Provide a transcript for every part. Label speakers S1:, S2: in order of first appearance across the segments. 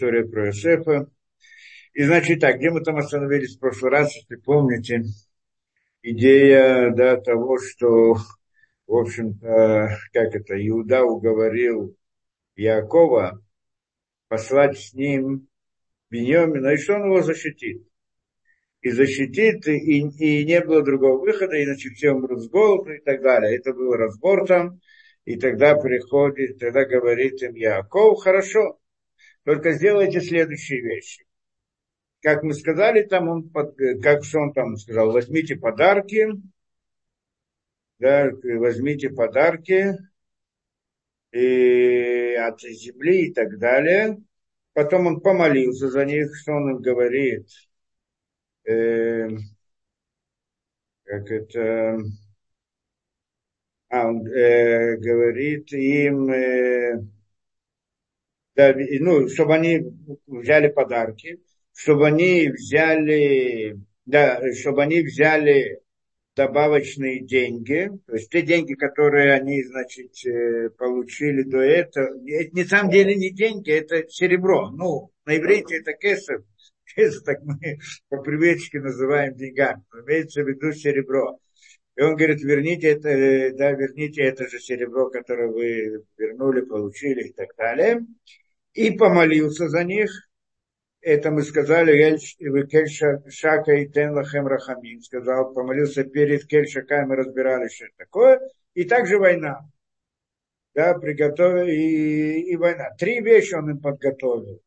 S1: история про Иосифа. И значит так, где мы там остановились в прошлый раз, если помните, идея да, того, что, в общем-то, как это, Иуда уговорил Якова послать с ним Беньямина, и что он его защитит. И защитит, и, и не было другого выхода, иначе все умрут с голоду и так далее. Это был разбор там, и тогда приходит, тогда говорит им Яков, хорошо, только сделайте следующие вещи. Как мы сказали, там он, как что он там сказал, возьмите подарки, да, возьмите подарки и от земли и так далее. Потом он помолился за них, что он им говорит, э, как это, а он э, говорит им, э, ну, чтобы они взяли подарки, чтобы они взяли, да, чтобы они взяли добавочные деньги, то есть те деньги, которые они, значит, э, получили до этого, это на самом деле не деньги, это серебро. Ну, на иврите это кесов, кесов так мы по привычке называем деньгами, имеется в виду серебро. И он говорит, верните это, да, верните это же серебро, которое вы вернули, получили и так далее. И помолился за них, это мы сказали, Шака и Тен Лахем Рахамин, сказал, помолился перед Кельшака, мы разбирали, что это такое. И также война. Да, приготовил, и, и война. Три вещи он им подготовил.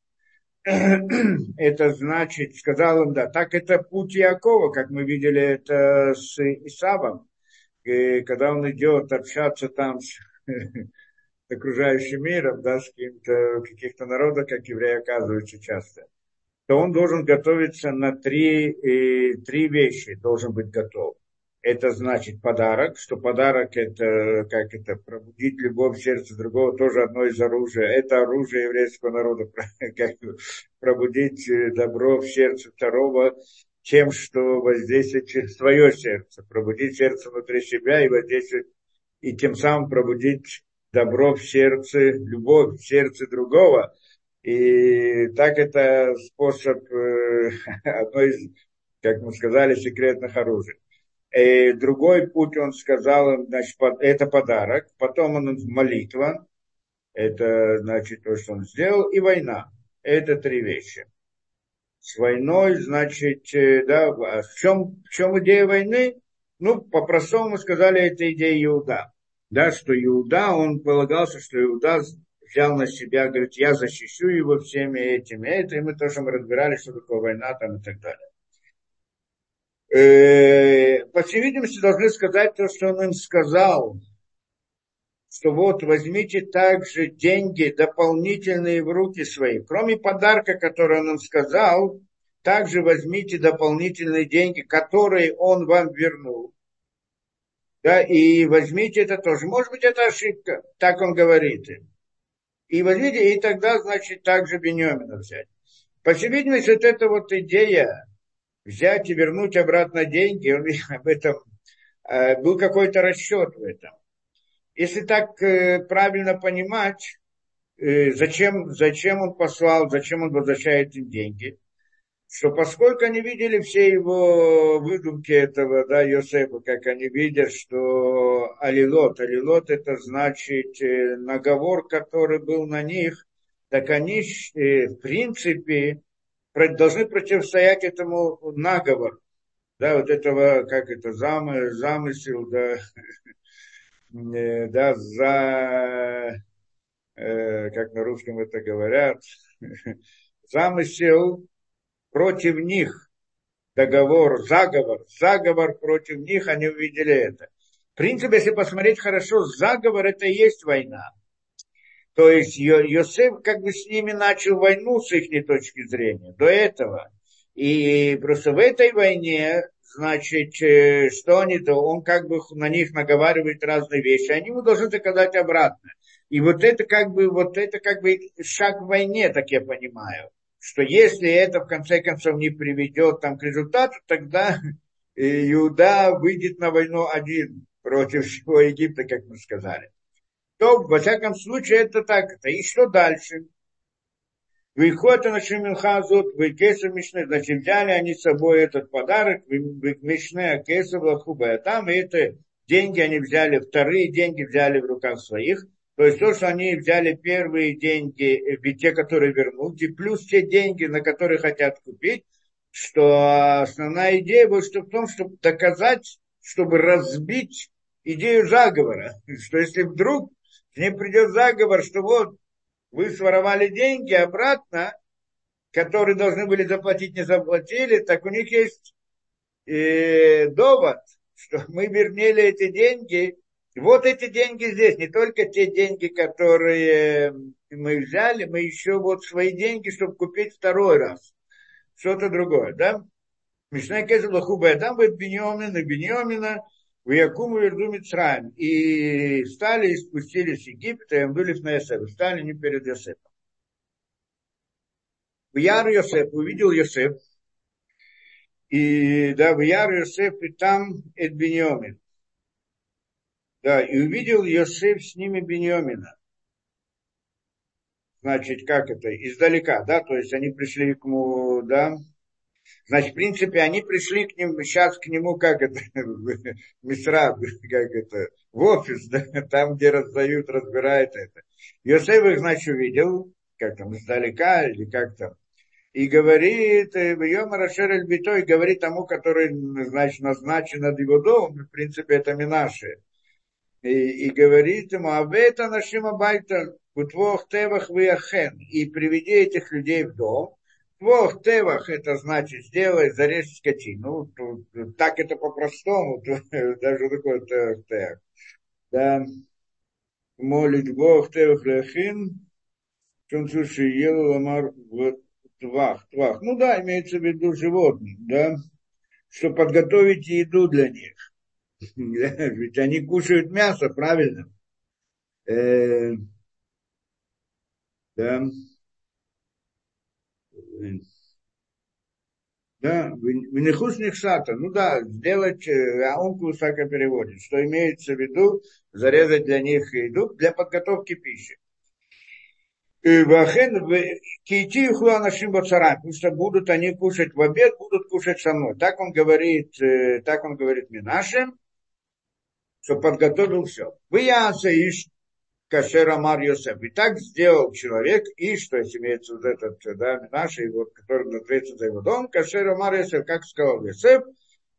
S1: это значит, сказал им, да, так это путь Якова, как мы видели это с Исавом, и когда он идет общаться там с окружающим миром, да, с каким-то, каких-то народов, как евреи оказываются часто то он должен готовиться на три, э, три вещи, должен быть готов. Это значит подарок, что подарок это, как это, пробудить любовь в сердце другого, тоже одно из оружия. Это оружие еврейского народа, как пробудить э, добро в сердце второго, тем, что воздействует через свое сердце, пробудить сердце внутри себя и воздействовать, и тем самым пробудить добро в сердце, любовь в сердце другого, и так это способ, э, одно из, как мы сказали, секретных оружий. И другой путь, он сказал, значит, это подарок, потом он молитва, это значит то, что он сделал, и война. Это три вещи. С войной, значит, э, да, а в чем, в чем идея войны? Ну, по-простому сказали, это идея Иуда. Да, что Иуда, он полагался, что Иуда взял на себя, говорит, я защищу его всеми этими, это, и мы тоже мы разбирали, что такое война там и так далее. Э, по всей видимости, должны сказать то, что он им сказал, что вот возьмите также деньги дополнительные в руки свои. Кроме подарка, который он им сказал, также возьмите дополнительные деньги, которые он вам вернул. Да, и возьмите это тоже. Может быть, это ошибка, так он говорит им. И возьмите, и тогда, значит, также Бенемина взять. По всей видимости, вот эта вот идея взять и вернуть обратно деньги, он об этом э, был какой-то расчет в этом. Если так э, правильно понимать, э, зачем, зачем он послал, зачем он возвращает им деньги, что поскольку они видели все его выдумки этого, да, Йосефа, как они видят, что алилот, алилот это значит э, наговор, который был на них, так они, э, в принципе, должны противостоять этому наговору, да, вот этого, как это, замы, замысел, да, э, да, за, как на русском это говорят, замысел против них договор, заговор, заговор против них, они увидели это. В принципе, если посмотреть хорошо, заговор это и есть война. То есть Йосеф как бы с ними начал войну с их точки зрения, до этого. И просто в этой войне, значит, э, что они то, он как бы на них наговаривает разные вещи, они ему должны доказать обратно. И вот это как бы, вот это как бы шаг в войне, так я понимаю что если это в конце концов не приведет там, к результату, тогда Иуда выйдет на войну один против всего Египта, как мы сказали. То, во всяком случае, это так. -то. И что дальше? Выходят на Шиминхазут, вы кесов Мишны, значит, взяли они с собой этот подарок, Мишне, кесов Лахуба, там это деньги они взяли, вторые деньги взяли в руках своих, то есть то, что они взяли первые деньги, э, те, которые вернуть, и плюс те деньги, на которые хотят купить, что основная идея была что в том, чтобы доказать, чтобы разбить идею заговора, что если вдруг к ним придет заговор, что вот вы своровали деньги обратно, которые должны были заплатить, не заплатили, так у них есть э, довод, что мы вернели эти деньги. Вот эти деньги здесь, не только те деньги, которые мы взяли, мы еще вот свои деньги, чтобы купить второй раз. Что-то другое, да? Мишна Кезела там будет Беньомин и Беньомина, в Якуму Верду Мицраем. И стали и спустились с Египта, и были на Йосеф, стали не перед Йосефом. В Яр Йосеф, увидел Йосеф, и да, в Яр Йосеф, и там Эд Беньомин. Да, и увидел Йосеф с ними Беньомина. Значит, как это? Издалека, да, то есть они пришли к нему, да, Значит, в принципе, они пришли к нему, сейчас к нему, как это, мисра, как это, в офис, да, там, где раздают, разбирают это. Йосеф их, значит, увидел, как там, издалека или как там, и говорит, Йома Рашер Эль Битой, говорит тому, который, значит, назначен над его домом, в принципе, это Минаше. И, и говорит ему, а в это нашим абайта, в твоих тевах выяхен, и приведи этих людей в дом, Твох тевах, это значит сделай, зарежь скотину. Ну, так это по-простому, даже такой тех. Да. Молит Бог тевах лехин, чем суши ел ламар в твах, твах. Ну да, имеется в виду животных, да, что подготовить еду для них. Ведь они кушают мясо, правильно? Э, да. Да, Винихус Нихсата, ну да, сделать, э, а он Кусака переводит, что имеется в виду зарезать для них еду для подготовки пищи. Вахен кити нашим бацарам, потому что будут они кушать в обед, будут кушать со мной. Так он говорит, э, так он говорит Минашем, что подготовил все. Вы яса ищ Кашер Амар Йосеф. И так сделал человек, и что имеется вот этот, да, наш, вот, который ответит за его дом, Кашер Амар Йосеф, как сказал Йосеф,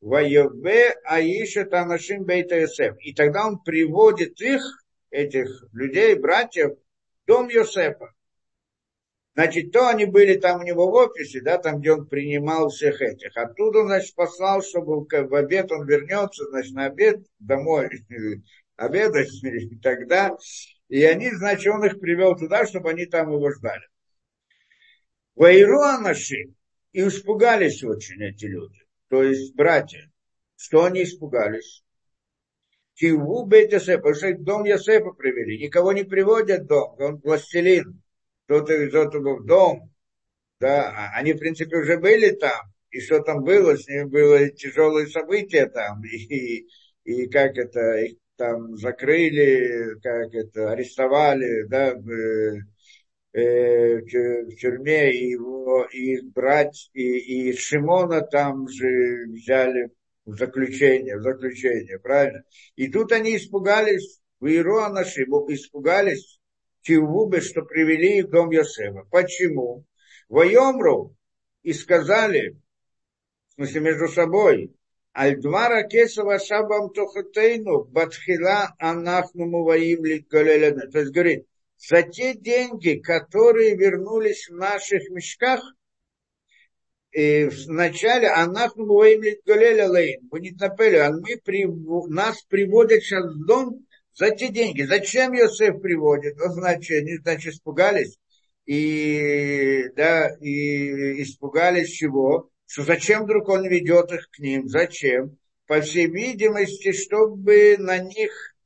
S1: Ваеве Аиша Танашим Бейта Йосеф. И тогда он приводит их, этих людей, братьев, в дом Йосефа. Значит, то они были там у него в офисе, да, там, где он принимал всех этих. Оттуда, значит, послал, чтобы в обед он вернется, значит, на обед домой обедать, и тогда и они, значит, он их привел туда, чтобы они там его ждали. Вайру Анаши. И испугались очень эти люди. То есть братья. Что они испугались? Киву бейт Йосефа, потому что дом Йосефа привели. Никого не приводят дом, он властелин. Кто-то везет его в дом. Да, а они, в принципе, уже были там. И что там было, с ними было тяжелые события там. И, и как это, их там закрыли, как это, арестовали, да, в, э, в тюрьме, и его, и брать, и, и Шимона там же взяли в заключение, в заключение, правильно? И тут они испугались, в Иеруанаши испугались Тиувубе, что привели их в дом Йосефа. Почему? Воемру и сказали, в смысле между собой, Альдвара Кесова Шабам Тохотейну, Батхила Анахну Муваим Ликалелена. То есть говорит, за те деньги, которые вернулись в наших мешках, и вначале Анахну Муваим не напели, а мы нас приводят сейчас в дом за те деньги. Зачем Йосеф приводит? Ну, значит, они, значит, испугались. И, да, и испугались чего? что зачем вдруг он ведет их к ним, зачем? По всей видимости, чтобы на них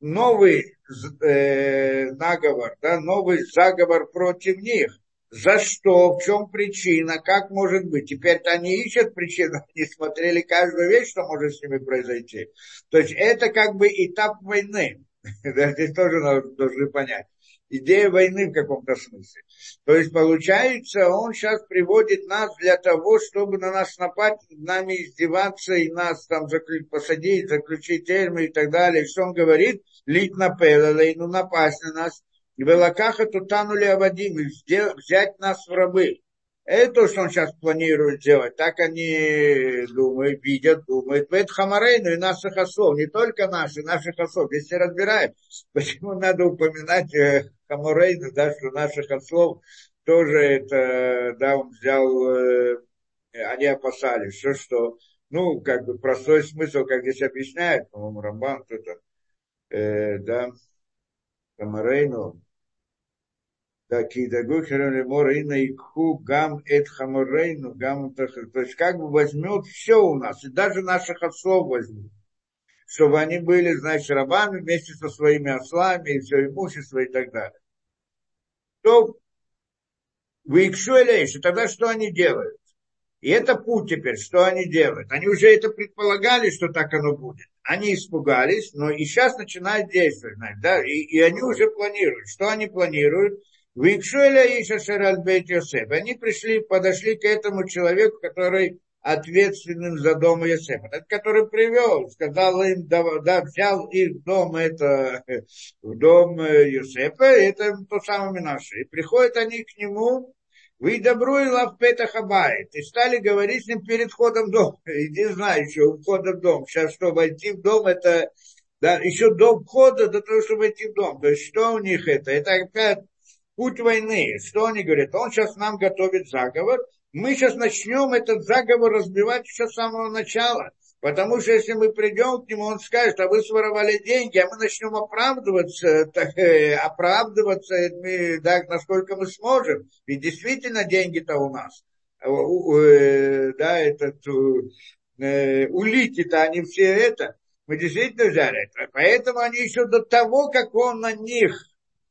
S1: новый э, наговор, да, новый заговор против них. За что? В чем причина? Как может быть? Теперь-то они ищут причину, они смотрели каждую вещь, что может с ними произойти. То есть это как бы этап войны. Здесь тоже должны понять. идея войны в каком-то смысле. То есть, получается, он сейчас приводит нас для того, чтобы на нас напасть, нами издеваться и нас там заклю... посадить, заключить термы и так далее. Что он говорит? Лить на ну напасть на нас. Велакаха тутанули авадим, взять нас в рабы. Это то, что он сейчас планирует делать. Так они думают, видят, думают. Это Хамарейну и наших осов. Не только наши, наших осов. Если разбираем, почему надо упоминать э, Хамарейну, да, что наших ослов тоже это, да, он взял, э, они опасались, что, что, ну, как бы простой смысл, как здесь объясняет, по-моему, Рамбан кто-то, э, да, Хамарейну, да, кидагу морина и ку гам эт хаморейну, гам то есть как бы возьмет все у нас, и даже наших отцов возьмут, чтобы они были, значит, рабами вместе со своими ослами и все имущество и так далее. То вы и тогда что они делают? И это путь теперь, что они делают. Они уже это предполагали, что так оно будет. Они испугались, но и сейчас начинают действовать. Да? И, и они уже планируют. Что они планируют? Викшуэля Иша Шаральбейт Йосеф. Они пришли, подошли к этому человеку, который ответственным за дом Йосефа, который привел, сказал им, да, да взял их дом, это, в дом Йосефа, это то самое наше. И приходят они к нему, вы добру и лав Хабайт. И стали говорить с ним перед входом в дом. Иди знай, еще входа в дом. Сейчас что, войти в дом, это да, еще до входа, до того, чтобы войти в дом. То есть что у них это? Это опять путь войны. Что они говорят? Он сейчас нам готовит заговор. Мы сейчас начнем этот заговор разбивать еще с самого начала. Потому что если мы придем к нему, он скажет, а вы своровали деньги, а мы начнем оправдываться, так, э, оправдываться, мы, да, насколько мы сможем. Ведь действительно деньги-то у нас. Э, да, этот, э, улики-то, они все это. Мы действительно взяли это. Поэтому они еще до того, как он на них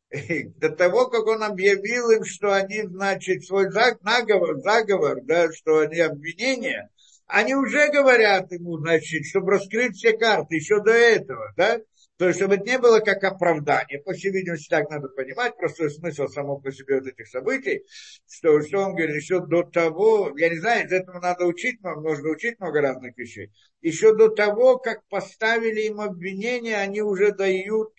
S1: до того, как он объявил им, что они, значит, свой заговор, заговор, да, что они обвинения, они уже говорят ему, значит, чтобы раскрыть все карты еще до этого, да, то есть, чтобы это не было как оправдание. По всей видимости, так надо понимать, простой смысл само по себе вот этих событий, что, что он говорит, еще до того, я не знаю, из этого надо учить, нужно учить много разных вещей. Еще до того, как поставили им обвинение, они уже дают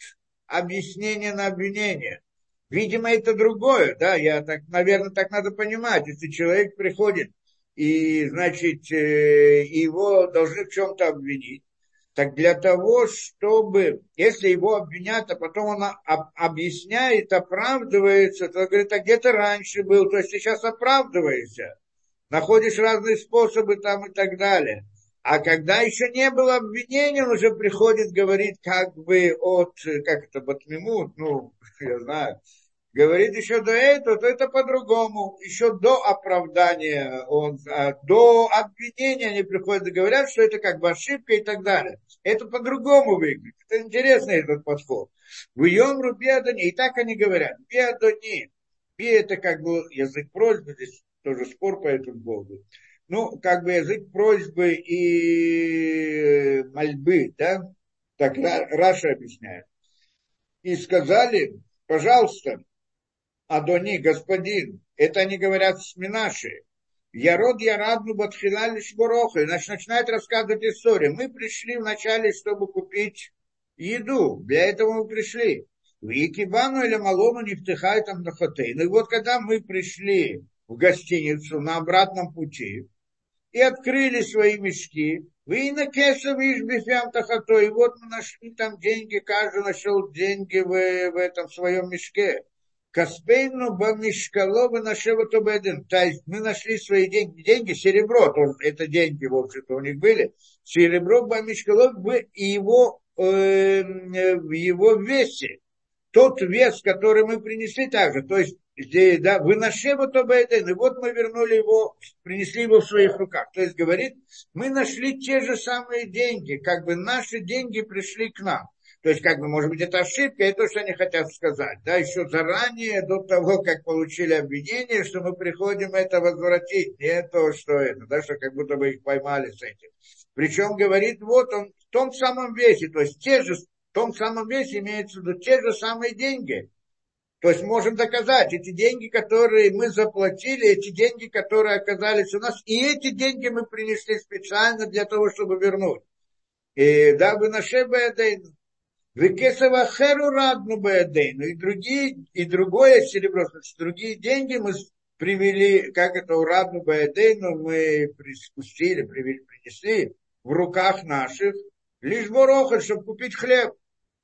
S1: объяснение на обвинение. Видимо, это другое, да, я так, наверное, так надо понимать. Если человек приходит и, значит, э, его должны в чем-то обвинить, так для того, чтобы, если его обвинят, а потом он объясняет, оправдывается, то говорит, а где то раньше был, то есть ты сейчас оправдываешься, находишь разные способы там и так далее. А когда еще не было обвинения, он уже приходит, говорит как бы от, как это, Батмимут, ну, я знаю, говорит еще до этого, то это по-другому. Еще до оправдания, он, а, до обвинения они приходят и говорят, что это как бы ошибка и так далее. Это по-другому выглядит. Это интересный этот подход. В Йом Биадони, и так они говорят, Биадони. Би это как бы язык просьбы, здесь тоже спор по этому поводу ну, как бы язык просьбы и мольбы, да, так Раша объясняет. И сказали, пожалуйста, Адони, господин, это они говорят с Минаши. Ярод Ярадну Батхилали Шбуроха. Значит, начинает рассказывать историю. Мы пришли вначале, чтобы купить еду. Для этого мы пришли. В Якибану или Малону не втыхают там на хотей. Ну и вот когда мы пришли в гостиницу на обратном пути, и открыли свои мешки. Вы и на кеша бифям тахато. И вот мы нашли там деньги, каждый нашел деньги в, в этом своем мешке. Каспейну бамишкалова нашего тобеден. То есть мы нашли свои деньги, деньги, серебро, тоже, это деньги, в общем-то, у них были. Серебро бамишкалов и его, э, в его весе. Тот вес, который мы принесли также. То есть да, выношево то бейден, и вот мы вернули его, принесли его в своих руках. То есть говорит, мы нашли те же самые деньги, как бы наши деньги пришли к нам. То есть, как бы, может быть, это ошибка, это то, что они хотят сказать. Да, еще заранее, до того, как получили обвинение, что мы приходим это возвратить. Не то, что это, да, что как будто бы их поймали с этим. Причем говорит, вот он в том самом весе, то есть те же, в том самом весе имеется в виду те же самые деньги, То есть можем доказать, эти деньги, которые мы заплатили, эти деньги, которые оказались у нас, и эти деньги мы принесли специально для того, чтобы вернуть. И дабы наше бэдейну. Векесова херу радну бэдейну. И другие, и другое серебро, значит, другие деньги мы привели, как это у радну бэдейну, мы спустили, привели, принесли в руках наших, лишь ворохаль, чтобы купить хлеб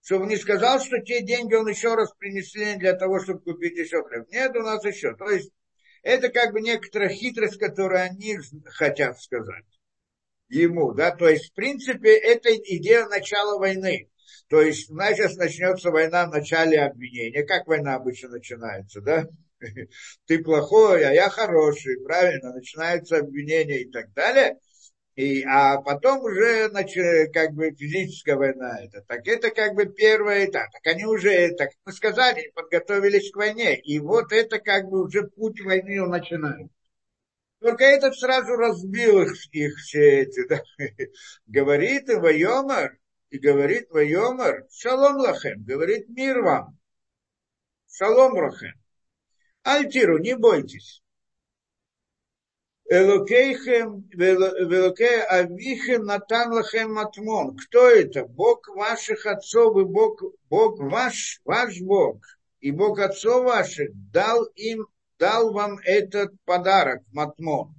S1: чтобы не сказал, что те деньги он еще раз принесли для того, чтобы купить еще хлеб. Нет, у нас еще. То есть это как бы некоторая хитрость, которую они хотят сказать ему. Да? То есть, в принципе, это идея начала войны. То есть, сейчас начнется война в начале обвинения. Как война обычно начинается, да? Ты плохой, а я хороший, правильно? Начинается обвинение и так далее. И, а потом уже, значит, как бы физическая война это. Так это как бы первая этап. Так они уже, так мы сказали, подготовились к войне. И вот это как бы уже путь войны он начинает. Только этот сразу разбил их, их все эти, да. говорит и Вайомар, и говорит Вайомар, шалом лахем, говорит мир вам. Шалом лахем. Альтиру, не бойтесь. Элокейхем, Велокей Авихем Натан Лахем Матмон. Кто это? Бог ваших отцов и Бог, Бог ваш, ваш Бог и Бог отцов ваших дал им, дал вам этот подарок, Матмон.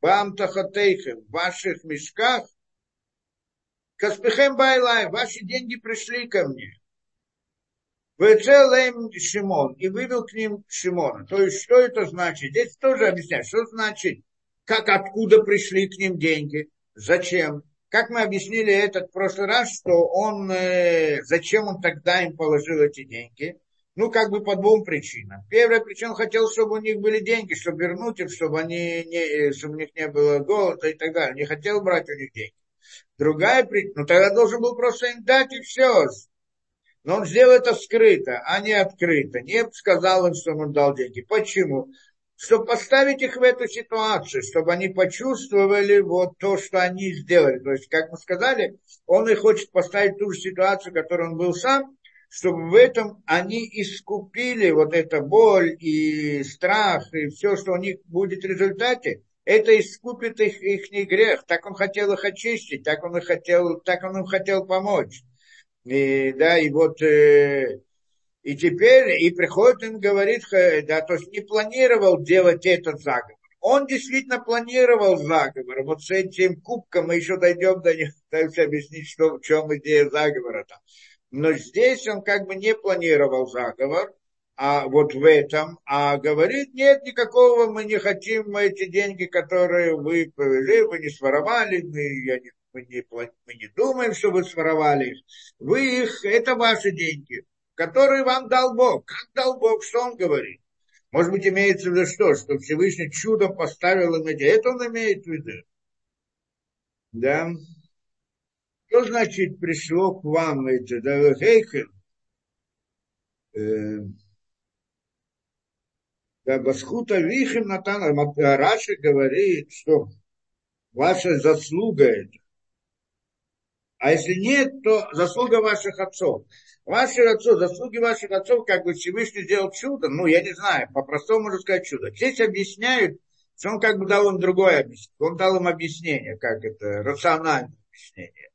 S1: Бам Тахатейхем, в ваших мешках. Каспехем Байлай, ваши деньги пришли ко мне. Вецелем Шимон. И вывел к ним Шимона. То есть, что это значит? Здесь тоже объясняют, что значит, как откуда пришли к ним деньги, зачем. Как мы объяснили этот в прошлый раз, что он, э, зачем он тогда им положил эти деньги? Ну, как бы по двум причинам. Первая причина, он хотел, чтобы у них были деньги, чтобы вернуть их, чтобы, они не, чтобы у них не было голода и так далее. Не хотел брать у них деньги. Другая причина, ну тогда должен был просто им дать и все. Но он сделал это скрыто, а не открыто. Не сказал им, что он дал деньги. Почему? Чтобы поставить их в эту ситуацию, чтобы они почувствовали вот то, что они сделали. То есть, как мы сказали, он и хочет поставить ту же ситуацию, в которой он был сам, чтобы в этом они искупили вот эту боль и страх, и все, что у них будет в результате, это искупит их, их грех. Так он хотел их очистить, так он, и хотел, так он им хотел помочь. И, да, и вот, э, и теперь, и приходит им говорит, да, то есть не планировал делать этот заговор. Он действительно планировал заговор. Вот с этим кубком мы еще дойдем до него, пытаемся объяснить, что, в чем идея заговора там. Но здесь он как бы не планировал заговор, а вот в этом, а говорит, нет, никакого мы не хотим, мы эти деньги, которые вы повели, вы не своровали, мы, я не мы не, мы не думаем, что вы своровали их. Вы их, это ваши деньги, которые вам дал Бог. Как дал Бог, что он говорит? Может быть, имеется в виду что? Что Всевышний чудом поставил им эти. Это он имеет в виду. Да? Что значит пришло к вам это? Да, Хейхен. Э, Басхута Вихим Натан. Раши говорит, что ваша заслуга это. А если нет, то заслуга ваших отцов. Ваши отцов, заслуги ваших отцов, как бы Всевышний сделал чудо, ну, я не знаю, по-простому можно сказать чудо. Здесь объясняют, что он как бы дал им другое объяснение. Он дал им объяснение, как это, рациональное объяснение.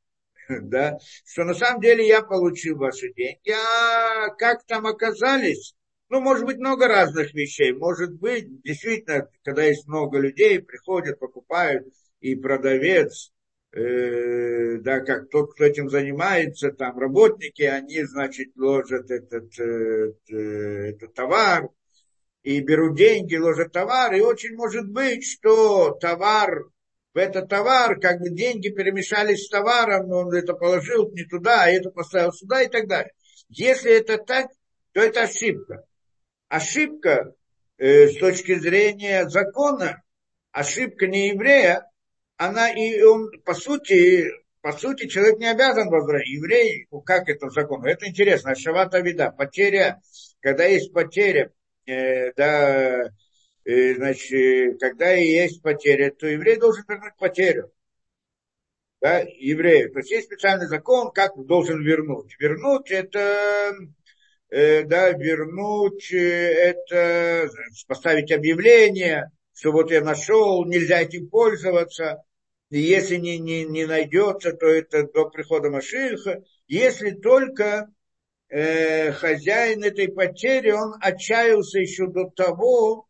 S1: Да? Что на самом деле я получил ваши деньги, а как там оказались, ну, может быть, много разных вещей. Может быть, действительно, когда есть много людей, приходят, покупают, и продавец, э, да, как тот, кто этим занимается, там работники, они, значит, ложат этот, э, этот товар и берут деньги, ложат товар, и очень может быть, что товар, в этот товар, как бы деньги перемешались с товаром, он это положил не туда, а это поставил сюда и так далее. Если это так, то это ошибка. Ошибка э, с точки зрения закона, ошибка не еврея, она и он, по сути, по сути, человек не обязан возвращать. Еврей, ну, как это закон? Это интересно. Шавата вида. Потеря, когда есть потеря, э, да, э, значит, когда есть потеря, то еврей должен вернуть потерю. Да, еврею. То есть есть специальный закон, как должен вернуть. Вернуть это э, да, вернуть э, это, поставить объявление, что вот я нашел, нельзя этим пользоваться. И если не, не, не найдется, то это до прихода Машиха. Если только э, хозяин этой потери, он отчаялся еще до того,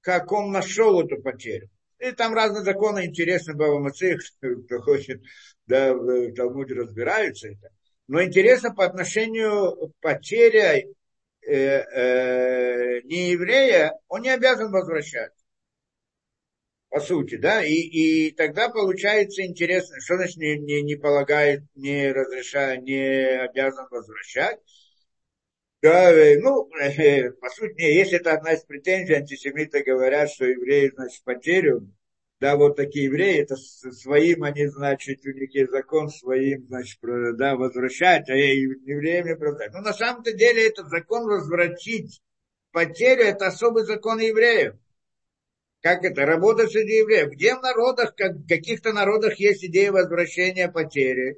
S1: как он нашел эту потерю. И там разные законы интересны Баба Мацих, кто хочет, да, в Талмуде разбираются это. Но интересно по отношению потери э, э, нееврея, он не обязан возвращать. По сути, да, и, и тогда получается интересно, что значит не, не, не полагает, не разрешает, не обязан возвращать. Да, э, ну, э, по сути, если это одна из претензий, антисемиты говорят, что евреи, значит, потерю, да, вот такие евреи, это своим они, значит, у них есть закон своим, значит, да, возвращать, а евреям не продать. Но на самом-то деле это закон возвратить потерю, это особый закон евреев. Как это? Работа среди евреев. Где в народах, как, в каких-то народах есть идея возвращения потери?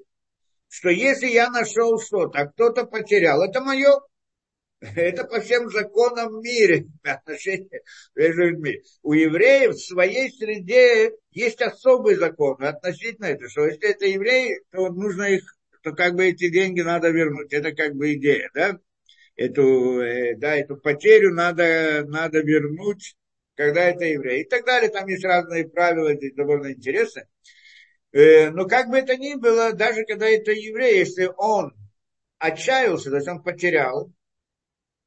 S1: Что если я нашел что-то, а кто-то потерял, это мое. Это по всем законам мира отношения между людьми. У евреев в своей среде есть особый закон относительно этого, что если это евреи, то нужно их, то как бы эти деньги надо вернуть. Это как бы идея, да? Эту, э, да, эту потерю надо, надо вернуть, когда это евреи. И так далее. Там есть разные правила, здесь довольно интересно. Э, но как бы это ни было, даже когда это еврей, если он отчаялся, то есть он потерял,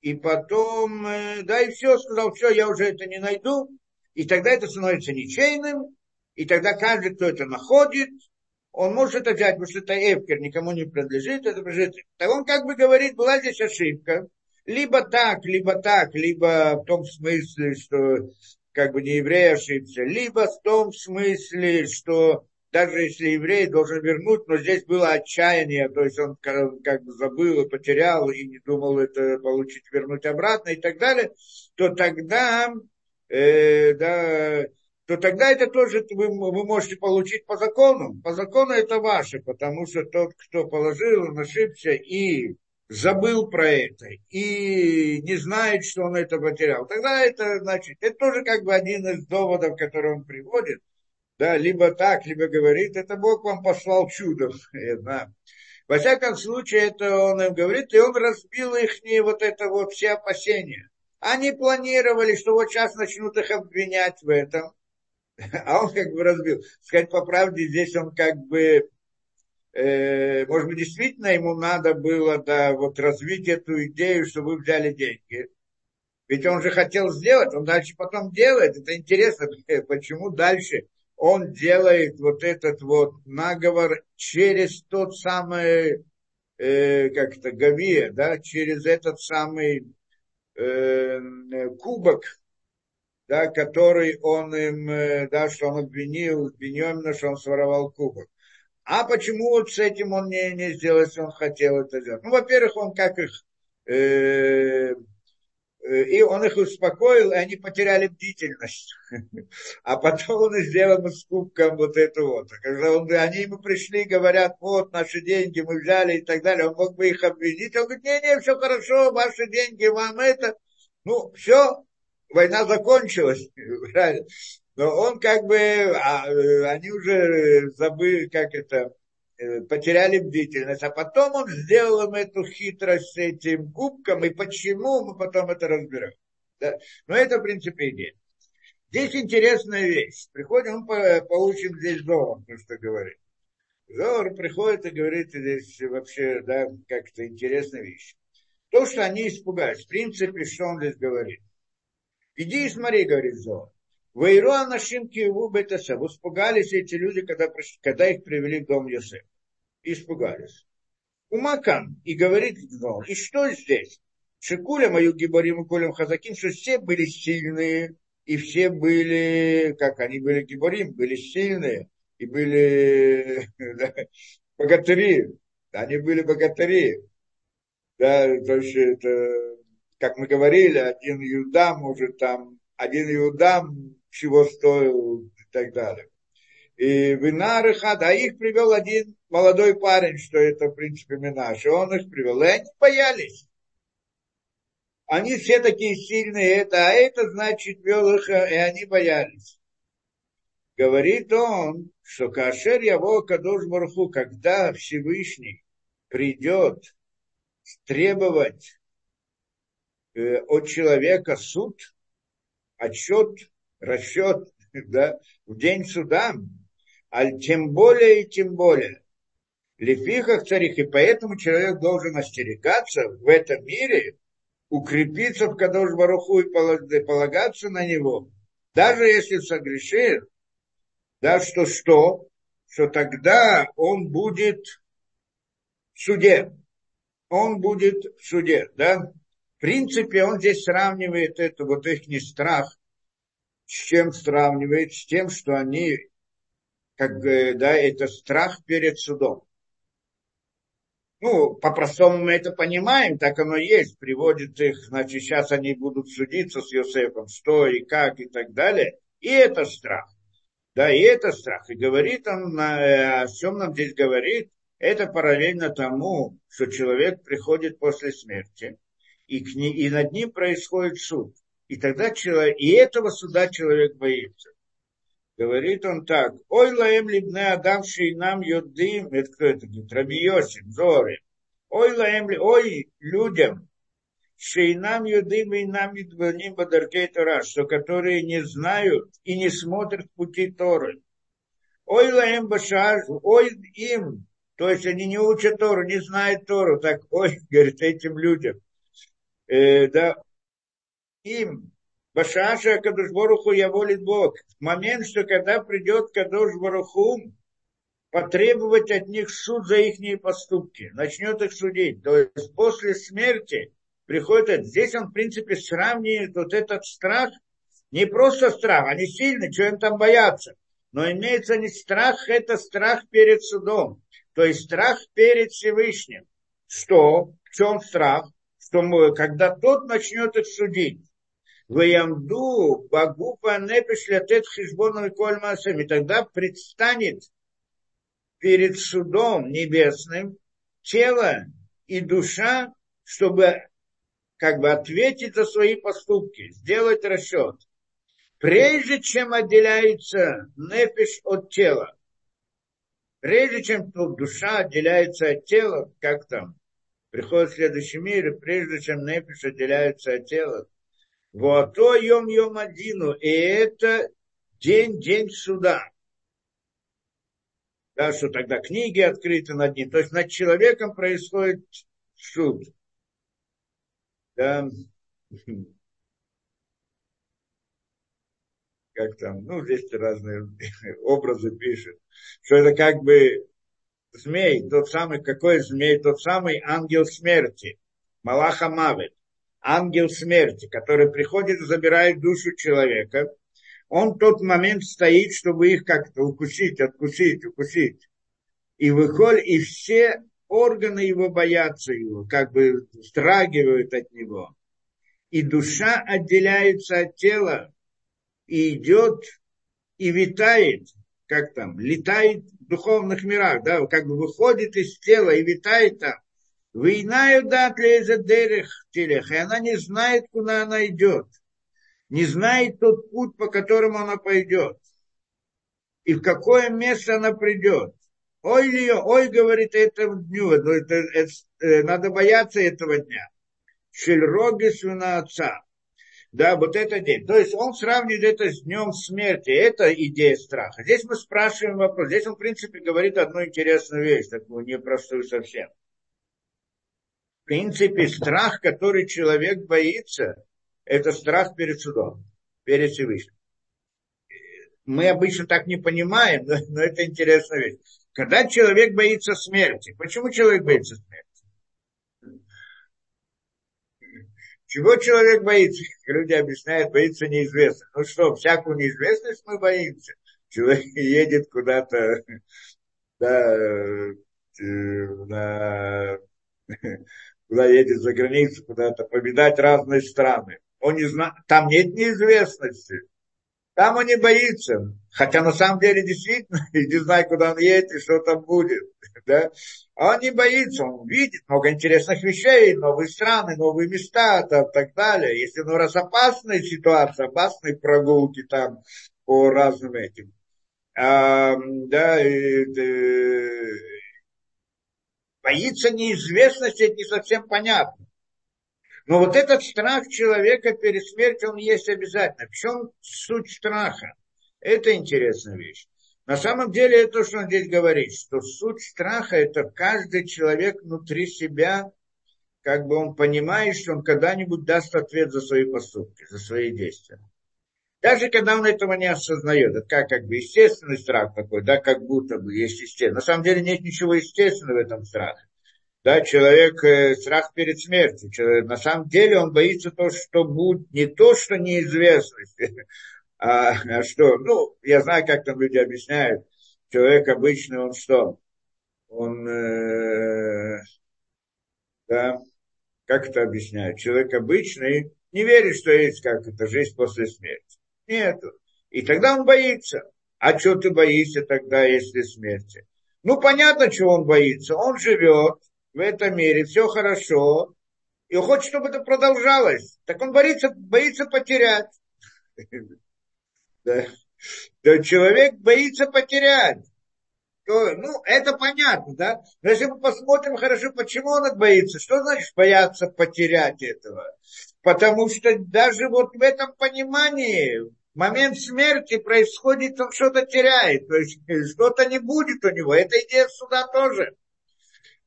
S1: и потом, э, да, и все, сказал, все, я уже это не найду. И тогда это становится ничейным, и тогда каждый, кто это находит, он может это взять, потому что это эвкер, никому не принадлежит, это принадлежит. Так он как бы говорит, была здесь ошибка. Либо так, либо так, либо в том смысле, что как бы не еврей ошибся, либо в том смысле, что даже если еврей должен вернуть, но здесь было отчаяние, то есть он как бы забыл и потерял, и не думал это получить, вернуть обратно и так далее, то тогда, э, да, то тогда это тоже вы, вы можете получить по закону. По закону это ваше, потому что тот, кто положил, он ошибся и забыл про это, и не знает, что он это потерял. Тогда это, значит, это тоже как бы один из доводов, который он приводит, да, либо так, либо говорит, это Бог вам послал чудо. Да. Во всяком случае, это он им говорит, и он разбил их вот это вот все опасения. Они планировали, что вот сейчас начнут их обвинять в этом, а он как бы разбил. Сказать по правде, здесь он как бы, э, может быть, действительно ему надо было да, вот развить эту идею, что вы взяли деньги. Ведь он же хотел сделать, он дальше потом делает. Это интересно, почему дальше он делает вот этот вот наговор через тот самый, э, как это, Гавия, да, через этот самый э, кубок, да, который он им, э, да, что он обвинил Беньомина, что он своровал кубок. А почему вот с этим он не, не сделал, если он хотел это сделать? Ну, во-первых, он как их Э, и он их успокоил, и они потеряли бдительность. А потом он сделал с кубком вот это вот. Когда он, они ему пришли, говорят, вот наши деньги мы взяли и так далее, он мог бы их обвинить. Он говорит, не-не, все хорошо, ваши деньги, вам это. Ну, все, война закончилась. Но он как бы, а, э, они уже забыли, как это, потеряли бдительность, а потом он сделал им эту хитрость с этим кубком, и почему мы потом это разбираем. Да? Но это, в принципе, идея. Здесь интересная вещь. Приходим, мы получим здесь Зор, то, что говорит. Зор приходит и говорит здесь вообще, да, как-то интересная вещь. То, что они испугались, в принципе, что он здесь говорит. Иди и смотри, говорит Зор. Вайру Анашим Киеву Бетасев. Испугались эти люди, когда, когда их привели в дом Йосефа испугались. Умакан и говорит Гнол, и что здесь? Шикуля мою гибарим и колем хазакин, что все были сильные, и все были, как они были гибарим, были сильные, и были да, богатыри. Они были богатыри. Да, то есть это, как мы говорили, один Юдам может там, один Юдам чего стоил и так далее и Винар Хад, а их привел один молодой парень, что это, в принципе, Минаш, он их привел, и они боялись. они все такие сильные, это, а это значит вел их, и они боялись. Говорит он, что Кашер его Кадош Барху, когда Всевышний придет требовать э, от человека суд, отчет, расчет, да, в день суда, а тем более и тем более. Лефихах царих, и поэтому человек должен остерегаться в этом мире, укрепиться в Кадош Баруху и полагаться на него, даже если согрешит, да, что что, что тогда он будет в суде. Он будет в суде, да. В принципе, он здесь сравнивает это, вот их не страх, с чем сравнивает? С тем, что они, как бы, да, это страх перед судом. Ну, по-простому мы это понимаем, так оно есть, приводит их, значит, сейчас они будут судиться с Йосефом, что и как и так далее. И это страх. Да, и это страх. И говорит он, э, о чем нам здесь говорит, это параллельно тому, что человек приходит после смерти, и, к ней, и над ним происходит суд. И тогда человек, и этого суда человек боится. Говорит он так, ой лаем либне адамший нам йодим, это кто это говорит, Рабиосим, Зоры. Ой лаем, ой людям, Шейнам юдым и нам идваним бадаркей Тора, что которые не знают и не смотрят пути Торы. Ой лаем башар, ой им, то есть они не учат Тору, не знают Тору, так ой, говорит этим людям. Э, да, им, Башаша Кадуш Боруху я волит Бог. В момент, что когда придет Кадуш потребовать от них суд за их поступки, начнет их судить. То есть после смерти приходит, здесь он, в принципе, сравнивает вот этот страх, не просто страх, они сильны, что им там бояться, но имеется не страх, это страх перед судом, то есть страх перед Всевышним. Что? В чем страх? Что мы, когда тот начнет их судить, Ваямду Багупа Непиш Лятет Хижбону и Кольмасем. И тогда предстанет перед судом небесным тело и душа, чтобы как бы ответить за свои поступки, сделать расчет. Прежде чем отделяется нефиш от тела, прежде чем тут душа отделяется от тела, как там, приходит следующий мир, и прежде чем нефиш отделяется от тела, вот то йом йом одину, и это день, день суда. Да, что тогда книги открыты над ним. То есть над человеком происходит суд да, как там, ну, здесь разные образы пишут, что это как бы змей, тот самый, какой змей, тот самый ангел смерти, Малаха Мавет, ангел смерти, который приходит и забирает душу человека, он в тот момент стоит, чтобы их как-то укусить, откусить, укусить. И выходит, и все органы его боятся его, как бы страгивают от него. И душа отделяется от тела и идет и витает, как там, летает в духовных мирах, да, как бы выходит из тела и витает там. Войнаю дат дерех телех, и она не знает, куда она идет. Не знает тот путь, по которому она пойдет. И в какое место она придет. Ой, ли, ой, говорит, этому дню, это, это, это, э, надо бояться этого дня. Шельроги на отца. Да, вот это день. То есть он сравнивает это с днем смерти. Это идея страха. Здесь мы спрашиваем вопрос. Здесь он, в принципе, говорит одну интересную вещь, такую непростую совсем. Принципе, страх, который человек боится, это страх перед судом, перед Всевышним. Мы обычно так не понимаем, но, но это интересная вещь. Когда человек боится смерти. Почему человек боится смерти? Чего человек боится? Люди объясняют, боится неизвестных. Ну что, всякую неизвестность мы боимся. Человек едет куда-то да, э, на, куда едет за границу, куда-то победать разные страны. Он не знает, там нет неизвестности. Там он не боится. Хотя на самом деле действительно, не знаю, куда он едет и что там будет. Да? А он не боится, он видит много интересных вещей, новые страны, новые места там, и так далее. Если ну, раз опасная ситуация, опасные прогулки там по разным этим. А, да, и, и, боится неизвестности, это не совсем понятно. Но вот этот страх человека перед смертью, он есть обязательно. В чем суть страха? Это интересная вещь. На самом деле, это то, что он здесь говорит, что суть страха – это каждый человек внутри себя, как бы он понимает, что он когда-нибудь даст ответ за свои поступки, за свои действия. Даже когда он этого не осознает, это как, как бы естественный страх такой, да, как будто бы есть естественный. На самом деле нет ничего естественного в этом страхе да, человек, э, страх перед смертью. Человек, на самом деле он боится то, что будет, не то, что неизвестность, а, а что, ну, я знаю, как там люди объясняют, человек обычный, он что? Он, э, да, как это объясняют? Человек обычный не верит, что есть как это жизнь после смерти. Нет. И тогда он боится. А что ты боишься тогда, если смерти? Ну, понятно, чего он боится. Он живет, в этом мире, все хорошо, и хочет, чтобы это продолжалось. Так он боится, боится потерять. Да. человек боится потерять. Ну, это понятно, да? Но если мы посмотрим хорошо, почему он боится, что значит бояться потерять этого? Потому что даже вот в этом понимании момент смерти происходит, он что-то теряет, то есть что-то не будет у него. Это идея суда тоже.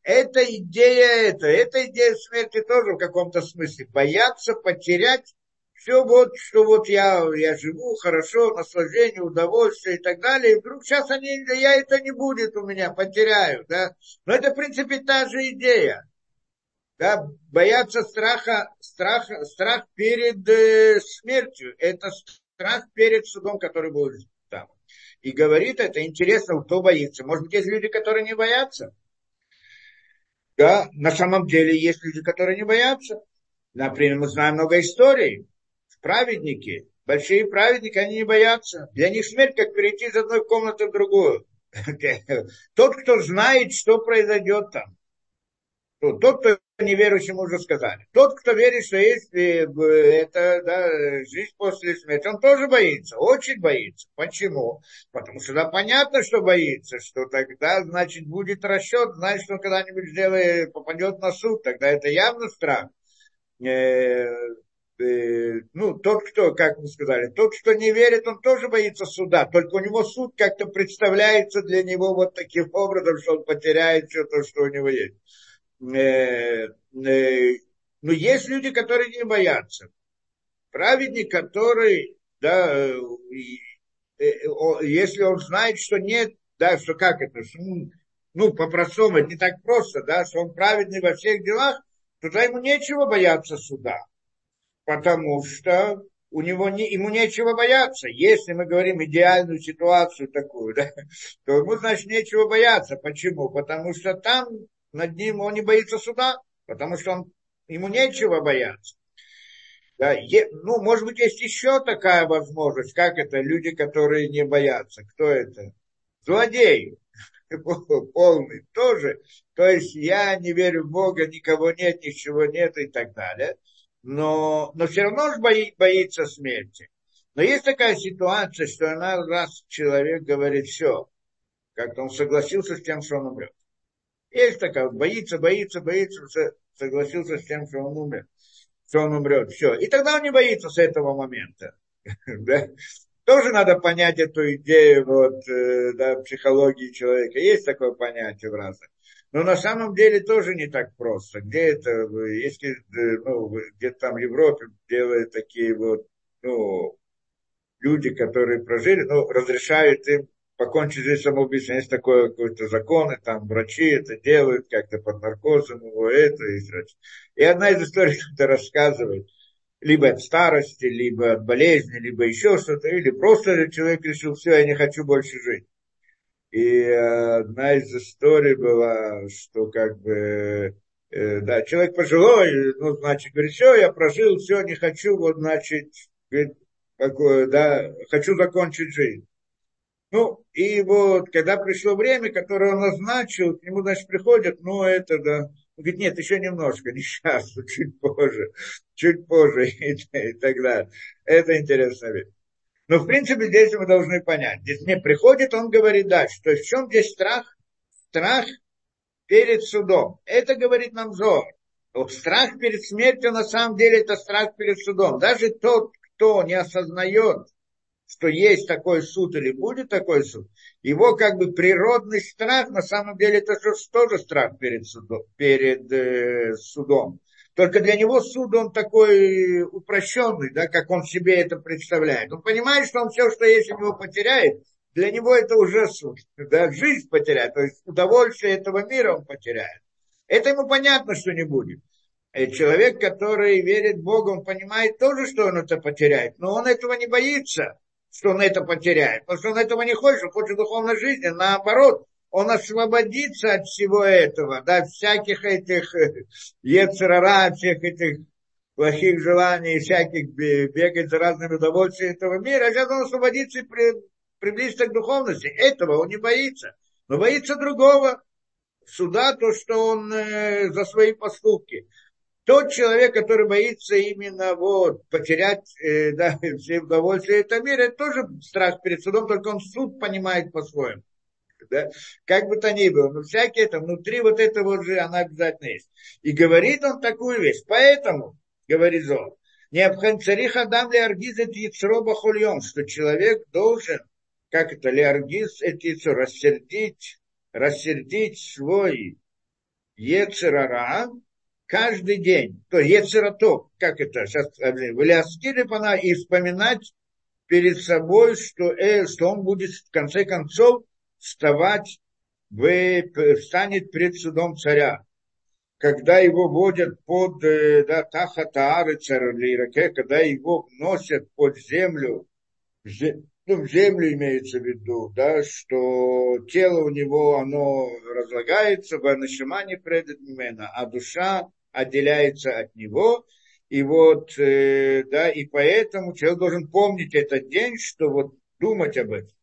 S1: Эта идея, это, эта идея смерти тоже в каком-то смысле. Бояться потерять все вот, что вот я, я живу хорошо, наслаждение, удовольствие и так далее, и вдруг сейчас они, я это не будет у меня, потеряю, да. Но это, в принципе, та же идея. Да, бояться страха, страх, страх перед э, смертью, это страх перед судом, который будет там. И говорит это, интересно, кто боится. Может быть, есть люди, которые не боятся. Да, на самом деле есть люди, которые не боятся. Например, мы знаем много историй. Праведники, большие праведники, они не боятся. Для них смерть, как перейти из одной комнаты в другую. Тот, кто знает, что произойдет там. Тот, кто неверующим уже сказали. Тот, кто верит, что есть э, это, да, жизнь после смерти, он тоже боится, очень боится. Почему? Потому что да, понятно, что боится, что тогда, значит, будет расчет, значит, он когда-нибудь сделает, попадет на суд, тогда это явно страх. Э, э, ну, тот, кто, как мы сказали, тот, кто не верит, он тоже боится суда, только у него суд как-то представляется для него вот таким образом, что он потеряет все то, что у него есть. Э, э, но есть люди, которые не боятся. Праведник, который, да, э, если он знает, что нет, да, что как это, что, ну, по-простому, это не так просто, да, что он праведный во всех делах, то тогда ему нечего бояться суда. Потому что у него не, ему нечего бояться. Если мы говорим идеальную ситуацию такую, да, то ему, значит, нечего бояться. Почему? Потому что там над ним, он не боится суда, потому что он, ему нечего бояться. Да, е, ну, может быть, есть еще такая возможность, как это, люди, которые не боятся. Кто это? Злодей полный тоже. То есть я не верю в Бога, никого нет, ничего нет и так далее. Но, но все равно же бои, боится смерти. Но есть такая ситуация, что она раз человек говорит все, как он согласился с тем, что он умрет. Есть такая, боится, боится, боится, согласился с тем, что он умер, что он умрет. Все. И тогда он не боится с этого момента. да? Тоже надо понять эту идею вот, э, да, психологии человека. Есть такое понятие в разных. Но на самом деле тоже не так просто. Где это, если э, ну, где-то там в Европе делают такие вот, ну, люди, которые прожили, ну, разрешают им покончить жизнь самоубийством. Есть такое какой-то закон, и там врачи это делают как-то под наркозом, его это и прочее. И одна из историй это рассказывает, либо от старости, либо от болезни, либо еще что-то, или просто человек решил, все, я не хочу больше жить. И одна из историй была, что как бы, э, да, человек пожилой, ну, значит, говорит, все, я прожил, все, не хочу, вот, значит, говорит, такое, да, хочу закончить жизнь. Ну, и вот, когда пришло время, которое он назначил, к нему, значит, приходят, ну, это, да, он говорит, нет, еще немножко, не сейчас, чуть позже, чуть позже, и, и так далее. Это интересно ведь. Но, в принципе, здесь мы должны понять. Здесь не приходит, он говорит дальше. То есть, в чем здесь страх? Страх перед судом. Это говорит нам Зор. Страх перед смертью, на самом деле, это страх перед судом. Даже тот, кто не осознает, что есть такой суд или будет такой суд, его как бы природный страх, на самом деле это же тоже страх перед судом. Перед, э, судом. Только для него суд, он такой упрощенный, да, как он себе это представляет. Он понимает, что он все, что есть у него потеряет, для него это уже суд. Да, жизнь потеряет, то есть удовольствие этого мира он потеряет. Это ему понятно, что не будет. И человек, который верит в Бога, он понимает тоже, что он это потеряет, но он этого не боится что он это потеряет. Потому что он этого не хочет, он хочет духовной жизни. Наоборот, он освободится от всего этого, да, всяких этих э, ецерара, всех этих плохих желаний, всяких бегать за разными удовольствиями этого мира. А сейчас он освободится и при, приблизится к духовности. Этого он не боится. Но боится другого. Суда то, что он э, за свои поступки. Тот человек, который боится именно вот, потерять э, да, все удовольствия это тоже страх перед судом, только он суд понимает по-своему. Да? Как бы то ни было, но всякие это, внутри вот этого же она обязательно есть. И говорит он такую вещь. Поэтому, говорит Зол, необходимо царих Адам леаргиз это яцроба хульон, что человек должен, как это, леаргиз это яцро, рассердить, рассердить свой ецерара, каждый день. То Ецератов, как это сейчас, Валяскилипана, и вспоминать перед собой, что, э, что он будет в конце концов вставать, в, встанет пред судом царя. Когда его водят под э, да, Тахатаары когда его носят под землю, ну, землю имеется в виду, да, что тело у него, оно разлагается, в анашимане предет мимена, а душа отделяется от него. И вот, э, да, и поэтому человек должен помнить этот день, что вот думать об этом,